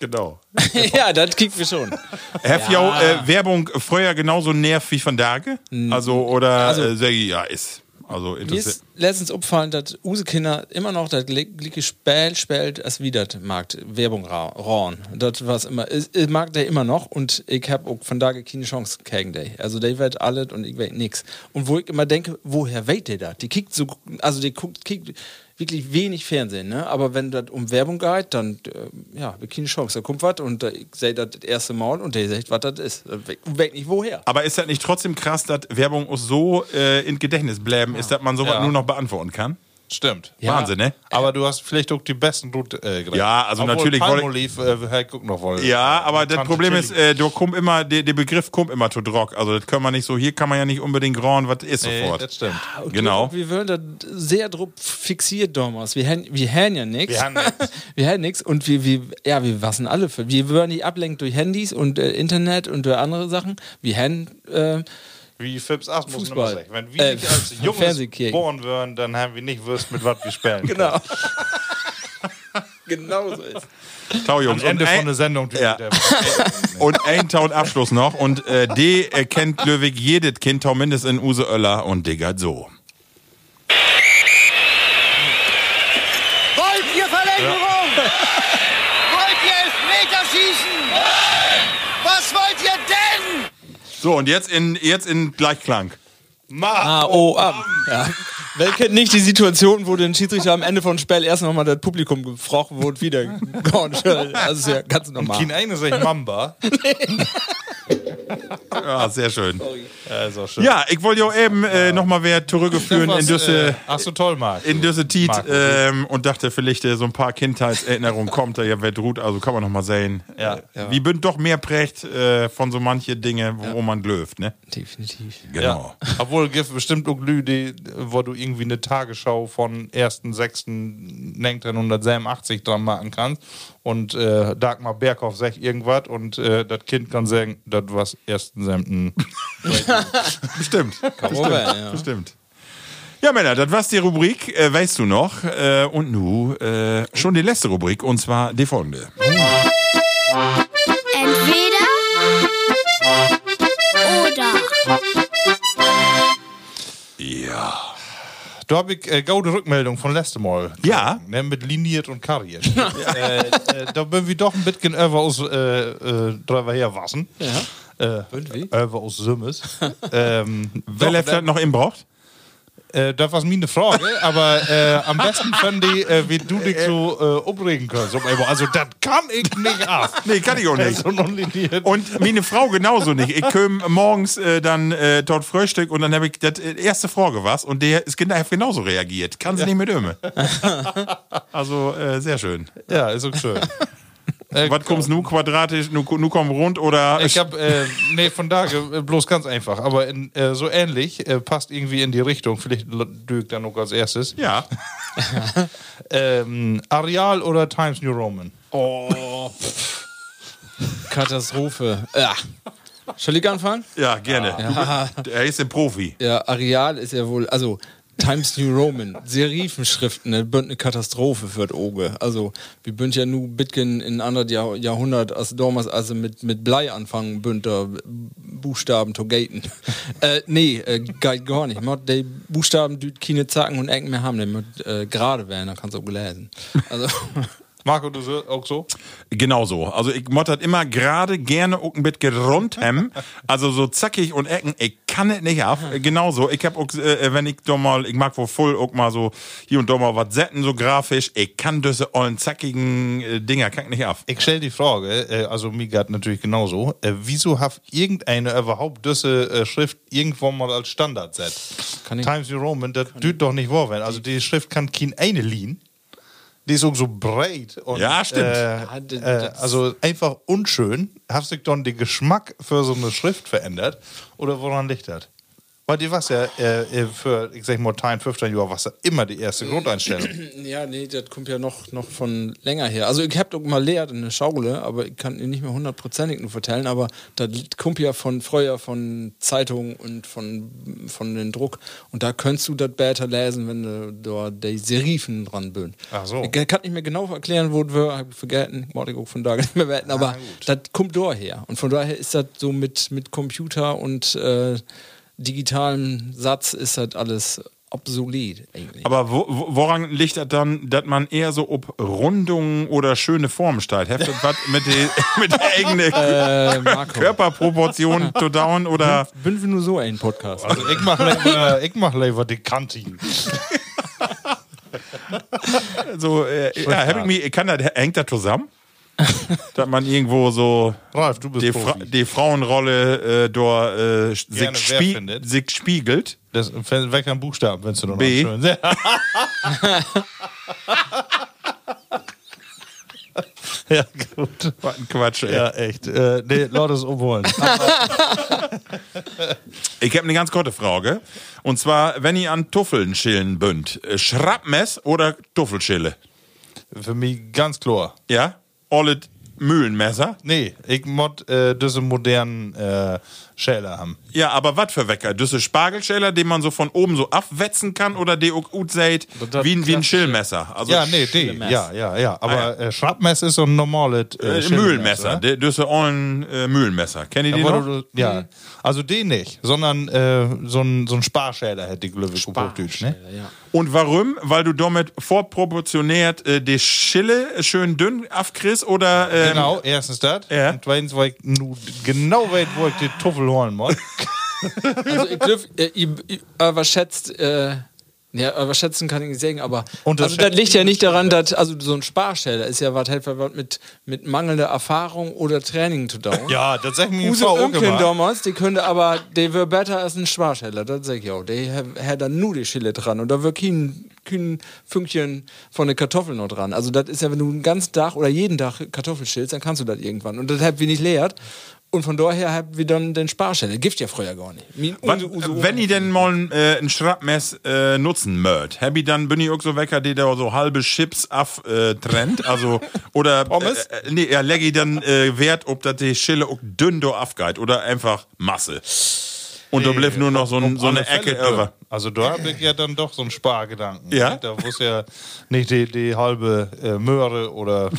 Genau. ja, das kriegt wir schon. Have ja. äh, Werbung früher genauso nervt wie von Tage? Also, oder Also- äh, sag ich, ja, ist. Also Mir ist letztens aufgefallen, dass unsere Kinder immer noch das gleiche Spiel spielt, als wie das mag, Werbung ra- rauen. Das was immer, ich, mag der immer noch und ich habe auch von daher keine Chance gegen der. Also der wird alles und ich weiß nix. Und wo ich immer denke, woher weiß der das? Die kickt so, also die guckt, kickt wirklich wenig Fernsehen, ne? Aber wenn das um Werbung geht, dann, äh, ja, wir keine Chance. Da kommt was und ich sehe das das erste Mal und der sagt, was das ist. Weiß nicht woher. Aber ist das nicht trotzdem krass, dass Werbung so äh, in Gedächtnis bleiben ist, dass man sowas Ja. nur noch beantworten kann? Stimmt. Wahnsinn, ne? Aber du hast vielleicht auch die besten Route äh, gerechnet. Ja, also Obwohl natürlich wollte- Palmolive, äh, Herr guck noch wohl. Ja, aber das Problem ist, äh, du kommt immer, der, der Begriff kommt immer zu Drock. Also das können wir nicht so, hier kann man ja nicht unbedingt rauen, was ist Nee, sofort. das stimmt. Und Genau. Wir würden da sehr drauf fixiert damals. Wir haben wir haben ja nichts. Wir haben nix. wir haben nichts und wir, wir, ja, wir wassen alle für. Wir würden nicht ablenken durch Handys und äh, Internet und durch andere Sachen. Wir haben, äh, Wie Fips Asmus Fußball. sagt. Wenn wir Äh, nicht als Jungs geboren würden, dann haben wir nicht gewusst, mit was wir spielen. genau. genau so ist. Tau, Am Jungs. Ende und von ein, der Sendung. Ja. und ein Tau und Abschluss noch. Und äh, die äh, kennt Löwig jedes Kind, Tau mindestens in Use Öller und Digga so. Wollt ihr Verlängerung? Wollt ihr Elfmeter schießen? Was wollt ihr denn? So, und jetzt in, jetzt in Gleichklang. Ah, oh, ah. Ja. Wer kennt nicht die Situation, wo der Schiedsrichter am Ende von Spiel erst nochmal das Publikum gefragt wurde, wieder? Das ist ja ganz normal. Kein eine sagt Mamba. Ja, sehr schön. Ja, ist auch schön. Ja, ich wollte ja eben äh, nochmal wer zurückgeführen in Düsse. Äh, ach so, toll, Marc. in diese Tiet ähm, und dachte vielleicht äh, so ein paar Kindheitserinnerungen kommt da ja wer ruht, also kann man noch mal sehen. Ja. Äh, Wie bünd doch mehr prägt äh, von so manche Dinge, wo man löft, ne? Definitiv. Genau. Ja. Obwohl gibt bestimmt auch Lü, die, wo du irgendwie eine Tagesschau von 1.6.1987 dran machen kannst und äh, Dagmar Berghoff sagt irgendwas und äh, das Kind kann sagen, das war 1.7. Bestimmt. Bestimmt, ja. Bestimmt. Ja, Männer, das war's die Rubrik, äh, weißt du noch. Äh, und nu äh, schon die letzte Rubrik, und zwar die folgende. Entweder oder. Ja. Da habe ich äh, gaude Rückmeldung von letztem Mal. Ja. Ne, mit liniert und kariert. äh, äh, da bin wir doch ein bisschen über aus äh, äh, drüber herwassen. Ja. Äh, Und wie? Über aus Sümmes. ähm, Wer vielleicht noch im braucht? Äh, das war meine Frage, aber äh, am besten fand ich, äh, wie du dich so äh, aufregen kannst. Also, das kann ich nicht ab. Nee, kann ich auch nicht. So non-liniert. Und meine Frau genauso nicht. Ich komme morgens äh, dann äh, dort Frühstück und dann habe ich das äh, erste Frage was und der ist genau, hat genauso reagiert. Kann sie nicht mit Öme. Also äh, sehr schön. Ja, ist auch schön. Äh, Was kommst nu quadratisch, nu, nu komm rund oder Ich hab, äh, nee, von da äh, bloß ganz einfach, aber in, äh, so ähnlich, äh, passt irgendwie in die Richtung, vielleicht Dirk dann noch als erstes. ja. Ähm, Areal oder Times New Roman? Oh. Katastrophe. Ja. Soll ich anfangen? Ja, gerne. Ja. Er ist ein Profi. Ja, Areal ist ja wohl, also Times New Roman, Serifenschriften, das bünd eine Katastrophe für das Auge. Also, wir bünd ja nu bitgen in anderen Jahr, Jahrhundert, als damals, also mit, mit Blei anfangen, bünd da Buchstaben to gaten. äh, nee, äh, geht gar nicht. Man, die Buchstaben, die keine Zacken und Ecken mehr haben, die mit äh, gerade werden, dann kannst du auch lesen. Also, Marco, du so, auch so? Genau so. Also ich mottert immer gerade gerne auch ein bisschen rund hem. Also so zackig und Ecken, ich kann es nicht ab. Genauso. Ich hab auch, äh, wenn ich doch mal, ich mag wohl voll auch mal so hier und da mal was setzen, so grafisch. Ich kann diese ollen zackigen äh, Dinger, kann ich nicht ab. Ich stell die Frage, äh, also mir geht natürlich genauso, äh, wieso hat irgendeine überhaupt diese äh, Schrift irgendwo mal als Standard set? Times New Roman, das tut doch nicht wahr werden. Also die Schrift kann kein eine liegen. Die ist auch so breit. Und, Ja, stimmt. Äh, Ja, d- äh, also einfach unschön. Hast sich dann der Geschmack für so eine Schrift verändert? Oder woran liegt das? Weil die was ja äh, äh, für, ich sag mal, 10, 15 Jahre was ja immer die erste Grundeinstellung. Ja, nee, das kommt ja noch, noch von länger her. Also ich hab doch mal lehrt in der Schaule, aber ich kann Ihnen nicht mehr hundertprozentig nur vertellen, aber das kommt ja von früher von Zeitungen und von, von den Druck. Und da könntest du das besser lesen, wenn du da die Serifen dran bist. Ach so. Ich kann nicht mehr genau erklären, wo es war, hab ich vergessen, ich auch von da nicht mehr wetten, aber das kommt daher. Und von daher ist das so mit, mit Computer und äh, digitalem Satz ist das alles obsolet eigentlich. Aber wo, wo- woran liegt das dann, dass man eher so ob Rundungen oder schöne Formen steigt? Heftet was mit der mit der eigenen Äh. Körperproportion zu down oder? Bin wir nur so ein Podcast. Also ich mach lieber, ich mach lieber die Kantinen. So, äh, ja, hab ich mir, kann das, hängt das zusammen? dass man irgendwo so Ralf, du bist die, Fra die Frauenrolle äh, dort äh, sich, spie findet. sich spiegelt. Das weg am Buchstaben, wenn du noch B. schön. Ja. gut. Was ein Quatsch, ey. Ja, echt. Äh, nee, lass es umholen. Ich habe eine ganz kurze Frage. Und zwar, wenn ihr an Tuffeln schillen bünd, äh, Schrappmess oder Tuffelschille? Für mich ganz klar. Ja? Alle Mühlenmesser? Nee, ich mod äh, diese modernen äh, Schäler haben. Ja, aber was für Wecker? Diese Spargelschäler, den man so von oben so abwetzen kann oder die auch gut seht, wie, ein- wie ein Schillmesser? Also ja, nee, die. Ja, ja, ja. Aber äh, Schrappmesser ist so ein normales äh, äh. Mühlenmesser. Die- Diese ollen äh, Mühlenmesser. Kennt ihr die Ja, noch? du- ja, also den nicht, sondern äh, so ein, so ein Sparschäler hätte ich auf Hochdeutsch, ne? Und warum? Weil du damit vorproportioniert äh, die Schille schön dünn aufkriegst oder ähm, Genau, erstens das. Ja. Und zweitens, weil ich nu genau weiß, wo ich die Tuffel holen muss. Also ich glaube, äh, ihr, ihr überschätzt, äh, ja, überschätzen kann ich nicht sagen, aber also das liegt ja nicht daran, dass also so ein Sparsteller ist ja was halt was mit, mit mangelnder Erfahrung oder Training zu tun. Ja, das sagt mir die Use immer. damals, die könnte aber, der wäre besser als ein Sparsteller, das sag ich auch. Der hat dann nur die Schille dran und da wird kein, kein Fünkchen von der Kartoffel noch dran. Also das ist ja, wenn du einen ganzen Tag oder jeden Tag Kartoffel schälst, dann kannst du das irgendwann. Und das habt wir nicht leert. Und von daher habt wir dann den Sparsteller. Gibt ja früher gar nicht. Was, wenn ihr denn mal äh, ein Schrappmess äh, nutzen mögt, hab ich dann bin ich auch so Wecker, die da so halbe Chips af äh, trennt, also oder Pommes? Äh, äh, nee, ja, leg ich dann äh, Wert, ob das die Schille auch dünn do afgeht oder einfach Masse. Und da bleibt nur noch so, ein, so eine Ecke über. Also da habe ich ja dann doch so einen Spargedanken. Ja? ne? Da muss ja nicht die, die halbe äh, Möhre oder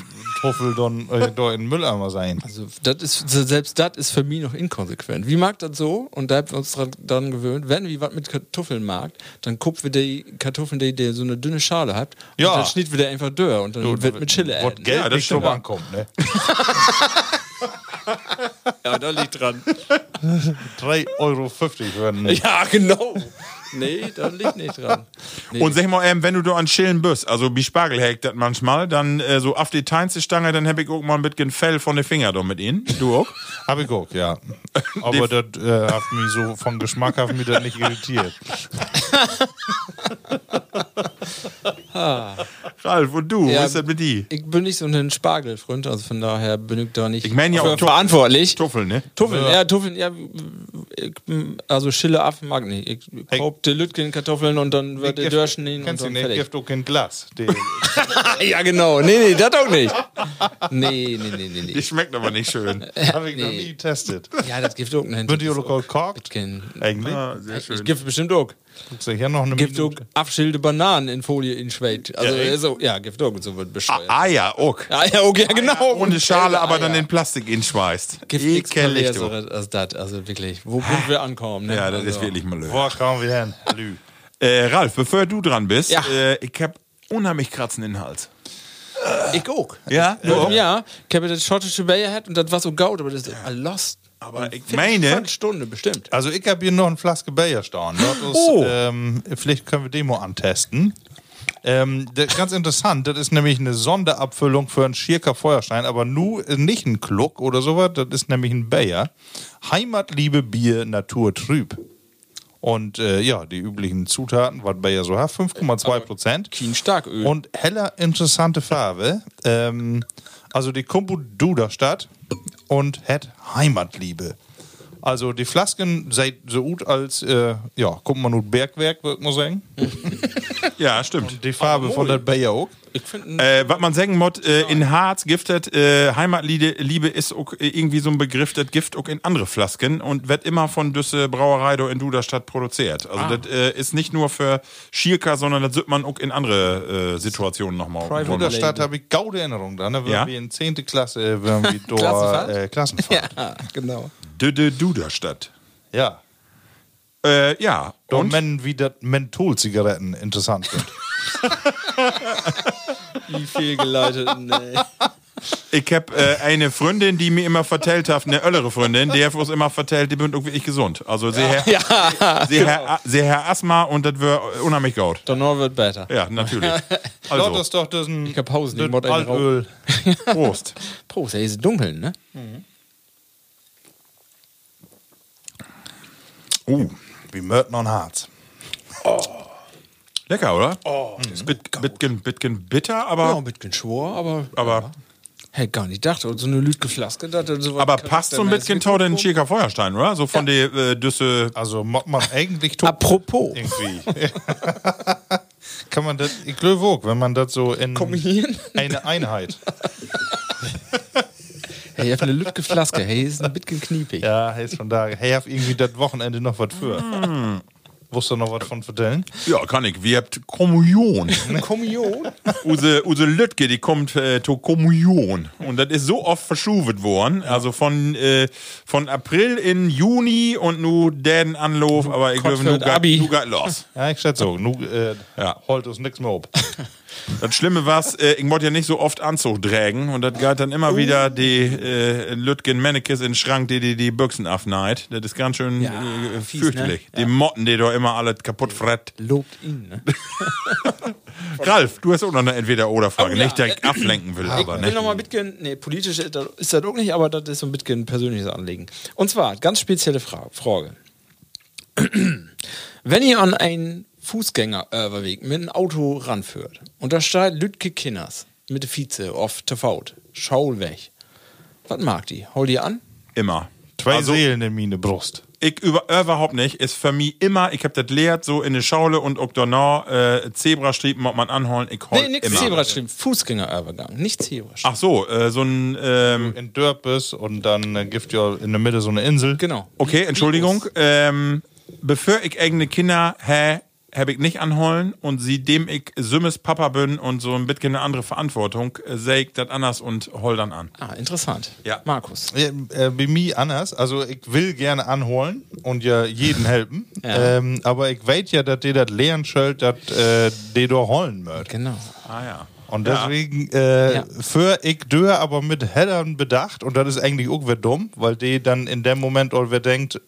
Tuffel dann äh, da in den Mülleimer sein. Also, das ist, selbst das ist für mich noch inkonsequent. Wie mag das so? Und da haben wir uns dran, dran gewöhnt, wenn wir was mit Kartoffeln mag, dann guckt wir die Kartoffeln, die, die so eine dünne Schale hat, Ja. und dann schnitt wir die einfach durch und dann wird mit äten. Geld Ja, das nicht stimmt. ankommt, ne? Ja, da liegt dran. 3,50 Euro werden. ja, genau. Nee, da liegt nicht dran. Nee. Und sag mal, ähm, wenn du da an Schillen bist, also wie Spargel hängt das manchmal, dann äh, so auf die Teinste Stange, dann hab ich auch mal ein bisschen Fell von den Finger da mit ihnen. Du auch? Hab ich auch, ja. Aber das äh, hat mich so vom Geschmack hat mich das nicht irritiert. Ralf, und du? Ja, Was ist das mit die? ich bin nicht so ein Spargelfreund, also von daher bin ich da nicht Ich meine ja auch Tuff- verantwortlich. Tuffel, ne? Tuffeln, ja, Tuffeln, ja, ich, also Schille ab mag nicht. Ich kauf die Lütgen Kartoffeln und dann wird der Dörschen hin und Kennst du dann nicht? fertig. Gift auch kein Glas. Ja, genau. Nee, nee, das auch nicht. Nee, nee, nee, nee. nee. Die schmeckt aber nicht schön. Habe ich noch Nee. nie getestet. Ja, das gibt auch nicht. Wird die auch gekocht? Eigentlich? Ah, sehr schön. Ich gibt bestimmt auch. Guckst du hier noch eine Gibt auch? Abschilde Bananen in Folie in Schwed. Also, Ja, echt? so, ja, gibt auch. So wird bescheuert. Ah ja, auch. Ah, ja, okay, ja, genau. Ohne Schale, aber dann den in Plastik inschmeißt. Ekelig, du. perverseres als das. Also wirklich. Wo sind wir ankommen? Ne? Ja, das also. ist wirklich mal Wo kommen wir hin? Lü. Äh, Ralf, bevor du dran bist, Ja. äh, ich hab unheimlich Kratzen in den Hals. Ich auch. Ja? Auch? Ja, ich habe das schottische Bayer hat und das war so gaut, aber das ist ja. lost. Aber ich meine, Viertelstunde bestimmt. Also ich habe hier noch eine Flaske Bayer stehen. Ist, Oh. ähm, vielleicht können wir Demo antesten. Ähm, ganz interessant, das ist nämlich eine Sonderabfüllung für einen Schirker Feuerstein, aber nur äh, nicht ein Kluck oder sowas, das ist nämlich ein Bayer. Heimatliebe Bier Naturtrüb. Und äh, ja, die üblichen Zutaten, was Bayer so hat, 5,2 Prozent. Kein Starköl. Und heller interessante Farbe. Ähm, also die Kumpu Duderstadt und het Heimatliebe. Also die Flasken seid so gut als, äh, ja, guck mal nur Bergwerk, würde man sagen. ja, stimmt. Die Farbe von der Bayer auch. Äh, was man sagen muss, äh, in Harz giftet, äh, Heimatliebe Liebe ist auch äh, irgendwie so ein Begriff, das Gift auch in andere Flasken und wird immer von Düsse Brauerei da in Duderstadt produziert. Also das äh, ist nicht nur für Schierka, sondern das wird man auch in andere äh, Situationen nochmal. In Duderstadt habe ich gaude Erinnerung dran. Da waren Ja? wir in 10. Klasse, waren wir dort Klassenfahrt? äh, Klassenfahrt. ja, genau. Düde Duderstadt. Ja. Äh, ja. Dort Und? mennen, wie das Mentholzigaretten interessant sind. Wie fehlgeleitet. Nee. Ich hab äh, eine Freundin, die mir immer vertellt hat, eine ältere Freundin, die hat uns immer vertellt, die bin auch wirklich gesund. Also sie Herr, Ja, sie Herr, sie Herr Asthma und das wird unheimlich gut. Donner wird besser. Ja, natürlich. Dort Also, ist doch das ein Ich hab Pausen, das Altöl. Prost. Prost, ey, ist dunkel, ne? Uh, Wie Mörten und Harz. lecker, oder? Oh, ist bit, bitgen, bitgen bitter, aber, Ja, ein bisschen schwor, aber. aber, Hey, gar nicht gedacht. Und so eine Lütge Flaske, das hat so aber passt so ein bisschen tau den Schieker Feuerstein, oder? So von der äh, Düsse. Also macht man eigentlich tot Apropos. irgendwie. Kann man das, ich glaube wenn man das so in eine Einheit. Hey, hab eine Lütge Flaske. Hey, ist ein bisschen kniepig. Ja, hey, ist von daher. Hey, hab irgendwie das Wochenende noch was für. Mm. Wusst du noch was von vertellen? Ja, kann ich. Wir habt Kommunion. Kommunion? Use, Use Lütke, die kommt äh, zur Kommunion. Und das ist so oft verschuvet worden. Also von, äh, von April in Juni und nu den Anlauf, aber ich glaube, nu geht Abi. nu geht los. Ja, ich schätze so. Nu, äh, Ja. holt uns nichts mehr ab. Das Schlimme war, äh, ich wollte ja nicht so oft Anzug tragen und das geht dann immer wieder die äh, Lütgen Mannekes in den Schrank, die die, die Büchsen abneigt. Das ist ganz schön Ja, äh, fies, fürchterlich. ne? Die Motten, die da immer alles kaputt fret. Lobt ihn, ne? Ralf, du hast auch noch eine Entweder-Oder-Frage. Oh ja, nicht, dass ich ablenken will, Ich aber will ne? noch mal ein bisschen, nee, politisch ist das auch nicht, aber das ist so ein bisschen ein persönliches Anliegen. Und zwar, ganz spezielle Fra Frage. Wenn ihr an einen Fußgängerüberweg mit einem Auto ranführt und da steht Lütke Kinners mit der Vize auf der Faut, Schaul weg. Was mag die? Hol die an? Immer. Zwei Also- Seelen in meine Brust. Ich über, überhaupt nicht. Ist für mich immer, ich hab das lehrt, so in der Schaule und auch danach, äh, Zebrastriepen, ob man anholen, ich hol Nee, nix immer. Zebrastreifen, Fußgängerübergang, nicht Zebrastreifen. Ach so, äh, so ein, ähm, In Dörpes und dann äh, gibt ja in der Mitte so eine Insel. Genau. okay, Entschuldigung, ähm, bevor ich eigene Kinder hä, hab ich nicht anholen und sie dem ich Sümmes Papa bin und so ein bisschen eine andere Verantwortung, äh, seh ich das anders und hol dann an. Ah, interessant. Ja. Markus. Ja, äh, bei mir anders. Also ich will gerne anholen und ja jeden helfen. Ja. Ähm, aber ich weiß ja, dass die das lernen soll, dass äh, die da holen möcht. Genau. Ah ja. Und deswegen, äh, Ja. für ich dö aber mit Heddern bedacht, und das ist eigentlich auch wieder dumm, weil die dann in dem Moment auch wer denkt,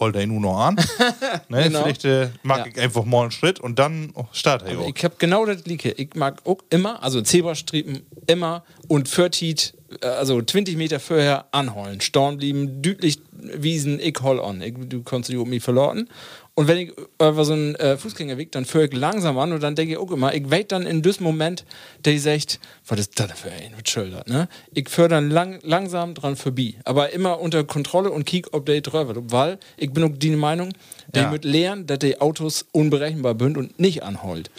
hol der nur noch an. ne, Genau. Vielleicht äh, mag Ja. ich einfach mal einen Schritt und dann start er Aber auch. ich habe genau das Gleiche. Ich mag auch immer, also Zebrastreifen immer und Förtit, äh, also 20 Meter vorher anholen. Storn blieben, düdlich wiesen, ich hol an. Ich, du kannst dich um mich verloren. Und wenn ich über so einen äh, Fußgängerweg, dann führe ich langsam an und dann denke ich auch immer, ich wait dann in diesem Moment, der sagt, was ist das für ein mit Schilder, ne? Ich führe dann lang, langsam dran vorbei. Aber immer unter Kontrolle und kiek, ob der drüber. Weil ich bin auch die Meinung, der Ja. wird lernen, dass die Autos unberechenbar sind und nicht anholt.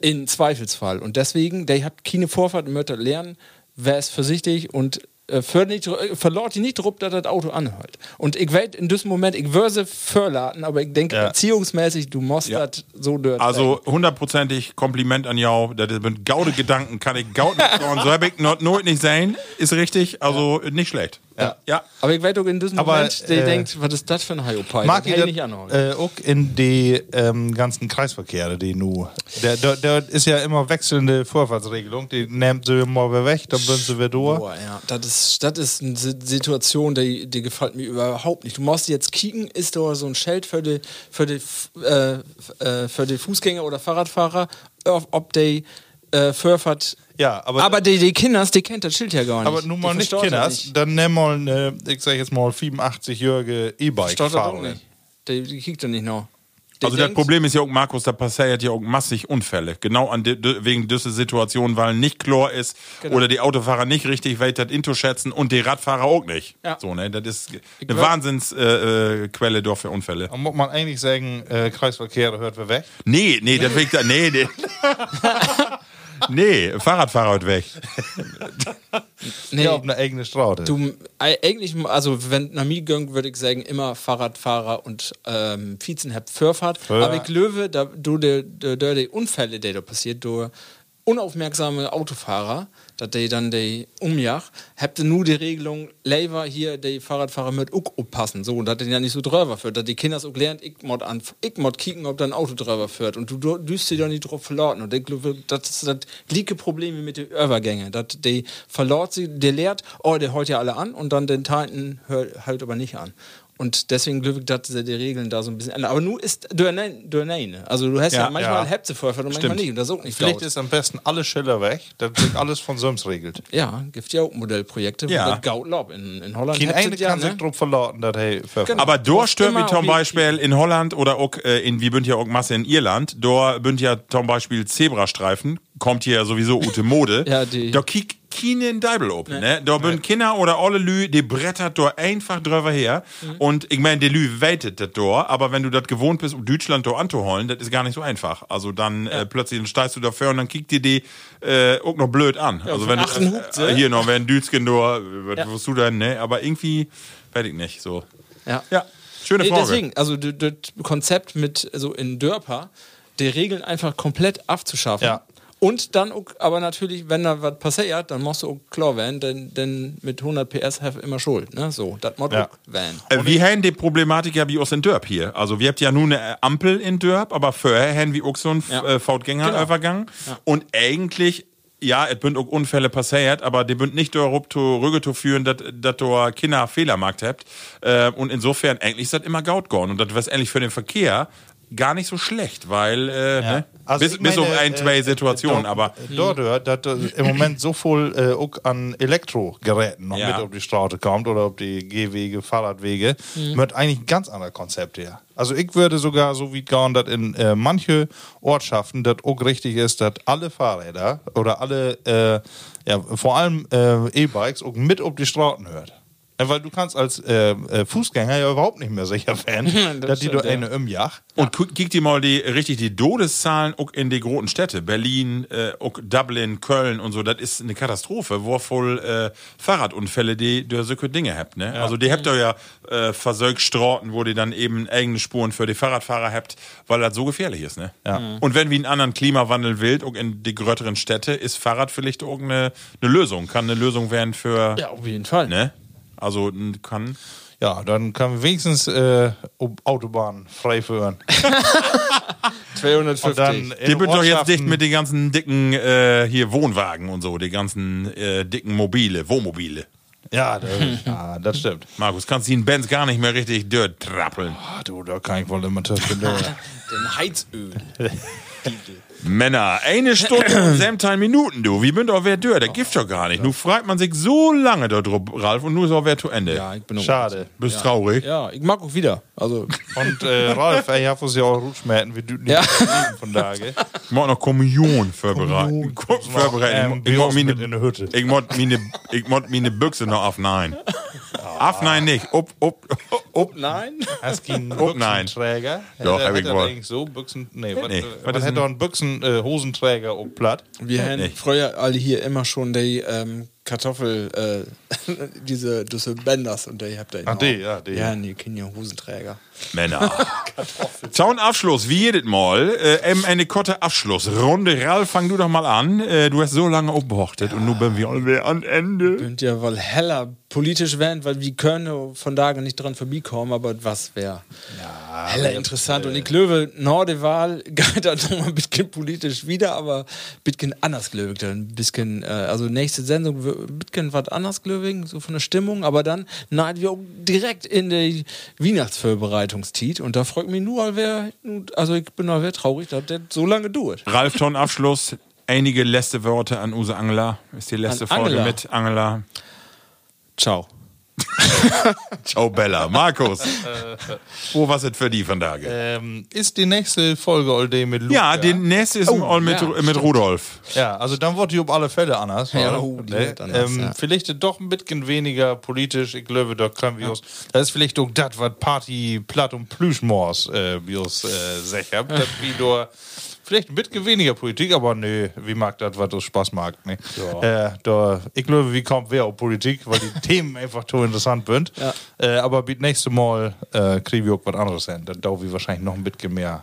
In Zweifelsfall. Und deswegen, der hat keine Vorfahrt und das lernen, wer ist vorsichtig und äh, nicht, äh, verlor die nicht drupp, dass das Auto anhält. Und ich weiß in diesem Moment, ich würde verladen, aber ich denke, beziehungsmäßig, du musst das so dort. Also hundertprozentig Kompliment an jou. Das sind gaude Gedanken, kann ich gaud nicht. So hab ich noch nooit nicht sein. Ist richtig, also nicht schlecht. Ja. ja. Aber ich weiß auch in diesem Aber, Moment, der äh, denkt, was ist das für ein Hyopai? Mag ich nicht das anholen. äh, auch in die ähm, ganzen Kreisverkehre, die nu. Der, der, der ist ja immer wechselnde Vorfahrtsregelung. Die nimmt sie mal wieder weg, dann sind sie wieder durch. Boah, ja, das ist, das ist eine Si- Situation, die, die gefällt mir überhaupt nicht. Du musst jetzt kicken, ist da so ein Schild für die, für die, äh, äh, für die Fußgänger oder Fahrradfahrer, ob, ob die äh, Vorfahrt. Ja, aber, aber die, die Kinders, die kennt das Schild ja gar nicht. Aber nun mal Die nicht das Kinders, dann nimm mal eine, ich sag jetzt mal 85-jährige Versteht das auch E-Bike-Fahrer. nicht. Die, die kickt ja nicht noch. Die Also das denkt- Problem ist ja auch, Markus, da passiert ja auch massig Unfälle. Genau an di- wegen dieser Situation, weil nicht klar ist Genau. oder die Autofahrer nicht richtig weit das Into schätzen und die Radfahrer auch nicht. Ja. So, ne? Das ist eine glaub- Wahnsinnsquelle äh, Quelle doch für Unfälle. Da muss man eigentlich sagen, äh, Kreisverkehre hört wir weg. Nee, nee, das will ich da, nee, nee. nee, Fahrradfahrer heute weg. Nee. Ja, auf eine eigene Straße. Du, äh, eigentlich, also wenn nach mir ging, würde ich sagen, immer Fahrradfahrer und ähm, Vizen habt Vorfahrt. Ja. Aber ich löwe, da du de, de, de Unfälle, die da passiert, du unaufmerksame Autofahrer, dass die dann umjach, habt ihr nur die Regelung, Lever hier, die Fahrradfahrer mit auch aufpassen, so, dass die ja nicht so drüber führt, dass die Kinder auch lernt, ich mod an, ich mod kicken, ob dein Auto drüber führt und du du- düst dich da nicht drauf verloren und das ist das liege Probleme mit den Übergängen, dass die verlort sie, der lehrt, oh, der heult ja alle an und dann den Teilten hört halt aber nicht an. Und deswegen ich, dass sie die Regeln da so ein bisschen ändern. Aber nur ist du nein, du nein. Also du hast ja, Ja, manchmal ja. Hebze vorfährt und manchmal nicht. Und das ist auch nicht Vielleicht ist am besten alle Schiller weg, dass sich alles von Söms regelt. Ja, gibt ja auch Modellprojekte, Ja. wo das Gaut Lob in, in Holland Kein eine kann sich ne? drauf verlauten, dass hey, Genau. Aber dort mich immer zum Beispiel in Holland oder auch äh, in, wie bünd ja auch Masse in Irland, da bünd ja zum Beispiel Zebrastreifen, kommt hier ja sowieso ute Mode. Ja, die- Da kiek keinen Deibel op, ne? Da bünd Kinder oder alle Lü, die brettert da einfach drüber her. Mhm. Und ich meine, die Lü weitet das da, aber wenn du das gewohnt bist, um Deutschland da anzuholen, das ist gar nicht so einfach. Also dann äh, plötzlich dann steigst du dafür und dann kickt dir die äh, auch noch blöd an. also von wenn du, hupt äh, hier noch, wenn Dütschen da, was Ja. wirst du dann, ne? Aber irgendwie, weiß ich nicht, so. Ja. Ja, schöne Nee, Frage. deswegen, also das Konzept mit so in Dörper, die Regeln einfach komplett abzuschaffen. Ja. Und dann aber natürlich, wenn da was passiert, dann musst du auch klar werden, denn, denn mit 100 PS have immer Schuld, ne? So, das muss Ja. auch werden. Äh, wir haben die Problematik ja wie aus in Dörp hier. Also wir habt ja nur eine Ampel in Dörp, aber vorher haben wir auch so einen Ja. äh, Fautgängerübergang. Ja. Und eigentlich, ja, es bünd auch Unfälle passiert, aber die bünd nicht darauf zu Rüge zu führen, dass du Kinder Fehlermarkt habt. Äh, und insofern, eigentlich ist das immer gaut geworden. Und das wäre eigentlich für den Verkehr gar nicht so schlecht, weil, äh, ne? Also bis, bis meine, auf ein, zwei äh, Situationen, dort- aber Dort hört, dass äh, im Moment so viel äh, auch an Elektrogeräten noch Ja. mit auf die Straße kommt oder auf die Gehwege, Fahrradwege, Mhm. mit eigentlich ein ganz anderes Konzept her. Also ich würde sogar so wie gehen, dass in äh, manche Ortschaften das auch richtig ist, dass alle Fahrräder oder alle, äh, ja, vor allem äh, E-Bikes auch mit auf die Straßen hört. Ja, weil du kannst als äh, äh, Fußgänger ja überhaupt nicht mehr sicher werden, Das dass die ja. eine umjach. Und kick dir mal die richtig die Todeszahlen auch in die großen Städte. Berlin, äh, auch Dublin, Köln und so. Das ist eine Katastrophe, wo voll äh, Fahrradunfälle, die du solche Dinge habt. Ne? Also die habt ihr ja äh, versögt Straßen, wo die dann eben eigene Spuren für die Fahrradfahrer habt, weil das so gefährlich ist. Ne? Ja. Mhm. Und wenn wir einen anderen Klimawandel will, auch in die größeren Städte, ist Fahrrad vielleicht auch eine, eine Lösung. Kann eine Lösung werden für. Ja, auf jeden Fall. Ne? Also kann. Ja, dann kann wir wenigstens äh, ob Autobahnen frei führen. 250. Und dann Die in wird doch jetzt dicht mit den ganzen dicken äh, hier Wohnwagen und so, die ganzen äh, dicken Mobile, Wohnmobile. Ja, das, ja, das stimmt. Markus, kannst du den Benz gar nicht mehr richtig dort trappeln. Ah, du, da kann ich wohl immer du. Den Heizöl. Männer, eine Stunde und 17 Minuten, du. Wie bin doch wer dör? Der gibt doch gar nicht. Nun fragt man sich so lange da drüber, Ralf, und nur ist auch wer zu Ende. Ja, ich bin auch Schade. Bist ja. traurig? Ja, ich mag auch wieder. Also. Und äh, Ralf, ich habe uns ja auch Rutschmerzen, wir düten ja. von da, gell? Ich mag noch Kommunion vorbereiten. Kommunion. Vorbereiten. Ähm, ich, ich, ich, ich mag meine Büchse noch auf Nein. Ah, F9 nicht. Ob, ob, ob. Nein? Hast du einen Büchsenträger? Doch, hab ich wohl. so Büchsen... Nee, was, nee. was, was hätte doch ein Büchsen-Hosenträger äh, ob platt? Wir ja, haben früher alle hier immer schon die ähm, Kartoffel, äh, diese, diese Bänders und die habt ihr Ach, die, ja, die. Ja, die kennen ja Hosenträger. Männer. Zaunabschluss, wie jedes Mal. Äh, eine korte Abschlussrunde. Ralf, fang du doch mal an. Äh, du hast so lange aufbehochtet und nun bin wir an Ende. Könnt ja wohl heller politisch werden, weil wir können von da nicht dran vorbeikommen, aber was wäre heller interessant. und ich glaube, Nordewahl geht dann noch mal ein bisschen politisch wieder, aber ein bisschen anders, glaube ich. Dann ein bisschen, äh, also nächste Sendung wird bisschen was anders, ich, so von der Stimmung, aber dann nein, wir auch direkt in die Weihnachtsvorbereitungszeit und da freut mich nur, wer, also ich bin auch sehr traurig, dass das so lange dauert. Ralf, Ton Abschluss. Einige letzte Worte an Use Angela. Ist die letzte An Folge Angela. mit Angela. Ciao. Ciao, Bella. Markus. Wo was es für die von Tage? Ähm, ist die nächste Folge all day mit Luca? Ja, die nächste ist all mit, ja, mit. Rudolf. Ja, also dann wird die auf alle Fälle anders. Ja, oder? oh, die anders, ähm, ja. Vielleicht doch ein bisschen weniger politisch. Ich glaube, da können wir uns. Das ist vielleicht auch das, was Party Platt und Plüschmors äh, wir uns äh, sicher. dass wir da vielleicht ein bisschen weniger Politik, aber nö, wie mag das, was uns Spaß macht. Ne? Äh, da, ich glaube, wie kommt wer auf Politik, weil die Themen einfach so interessant sind. Ja. Äh, aber bis nächste Mal äh, kriegen wir auch was anderes hin. Dann dauert wir wahrscheinlich noch ein bisschen mehr.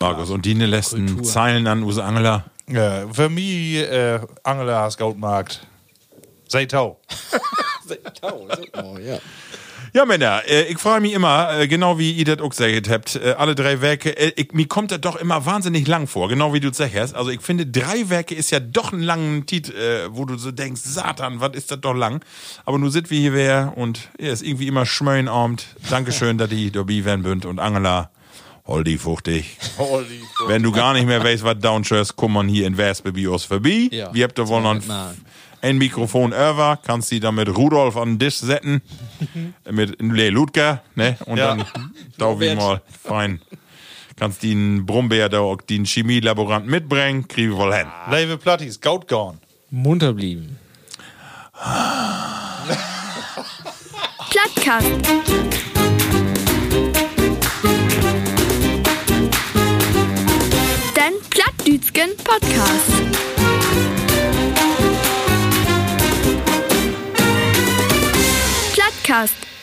Markus, und die letzten Zeilen an Use Angela. Ja, für mich, äh, Angela Scoutmarkt. Sei tau. Oh, ja. Ja, Männer, äh, ich frage mich immer, äh, genau wie ihr das auch gesagt habt, äh, alle drei Werke, ich, mir kommt das doch immer wahnsinnig lang vor, genau wie du sagst. Also ich finde, drei Werke ist ja doch ein langen Tit, wo du so denkst, Satan, was ist das doch lang. Aber nun sind wir hier wer und er ist irgendwie immer schmöin Abend. Dankeschön, dass die dabei werden bünd und Angela, hol die fuchtig. Wenn du gar nicht mehr weißt, was Downshirts, komm man hier in Wespe bei uns vorbei. Ja, wir habt da wohl noch ein. Ein Mikrofon over, kannst die dann mit Rudolf an den Tisch setzen. mit Le Ludger, ne? Und Ja. dann da wie mal fein. Kannst die einen Brummbär da auch den Chemielaborant mitbringen, kriegen wir wohl hin. Leve Plattis, Scout gone. Munter blieben. Plattkast. Den Plattdütschen Podcast. Plattkast.